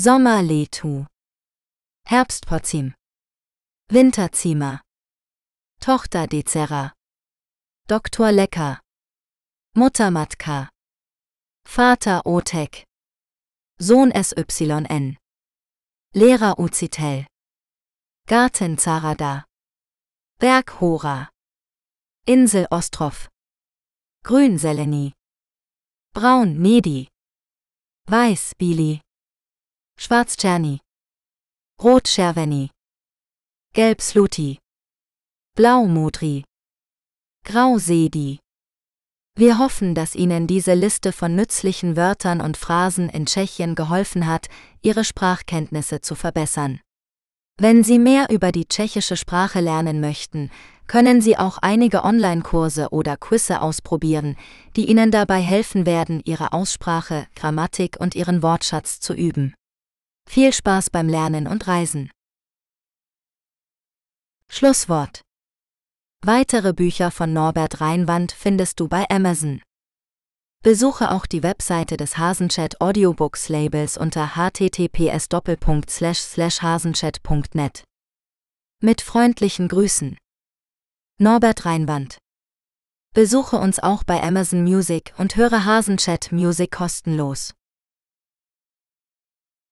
Sommer Letu. Herbstpotzim. Winterzimmer. Tochter Dezera. Doktor Lecker. Mutter Matka. Vater Otek. Sohn SYN. Lehrer Uzitel. Garten Zarada. Berg Hora. Insel Ostrov. Grün Seleni. Braun Medi. Weiß Bili. Schwarz Czerny. Rot Scherveni. Gelb Sluti. Blau Modri. Grau Sedi. Wir hoffen, dass Ihnen diese Liste von nützlichen Wörtern und Phrasen in Tschechien geholfen hat, Ihre Sprachkenntnisse zu verbessern. Wenn Sie mehr über die tschechische Sprache lernen möchten, können Sie auch einige Online-Kurse oder Quizze ausprobieren, die Ihnen dabei helfen werden, Ihre Aussprache, Grammatik und Ihren Wortschatz zu üben. Viel Spaß beim Lernen und Reisen. Schlusswort Weitere Bücher von Norbert Reinwand findest du bei Amazon. Besuche auch die Webseite des Hasenchat Audiobooks Labels unter https hasenchat.net. Mit freundlichen Grüßen. Norbert Reinwand. Besuche uns auch bei Amazon Music und höre Hasenchat Music kostenlos.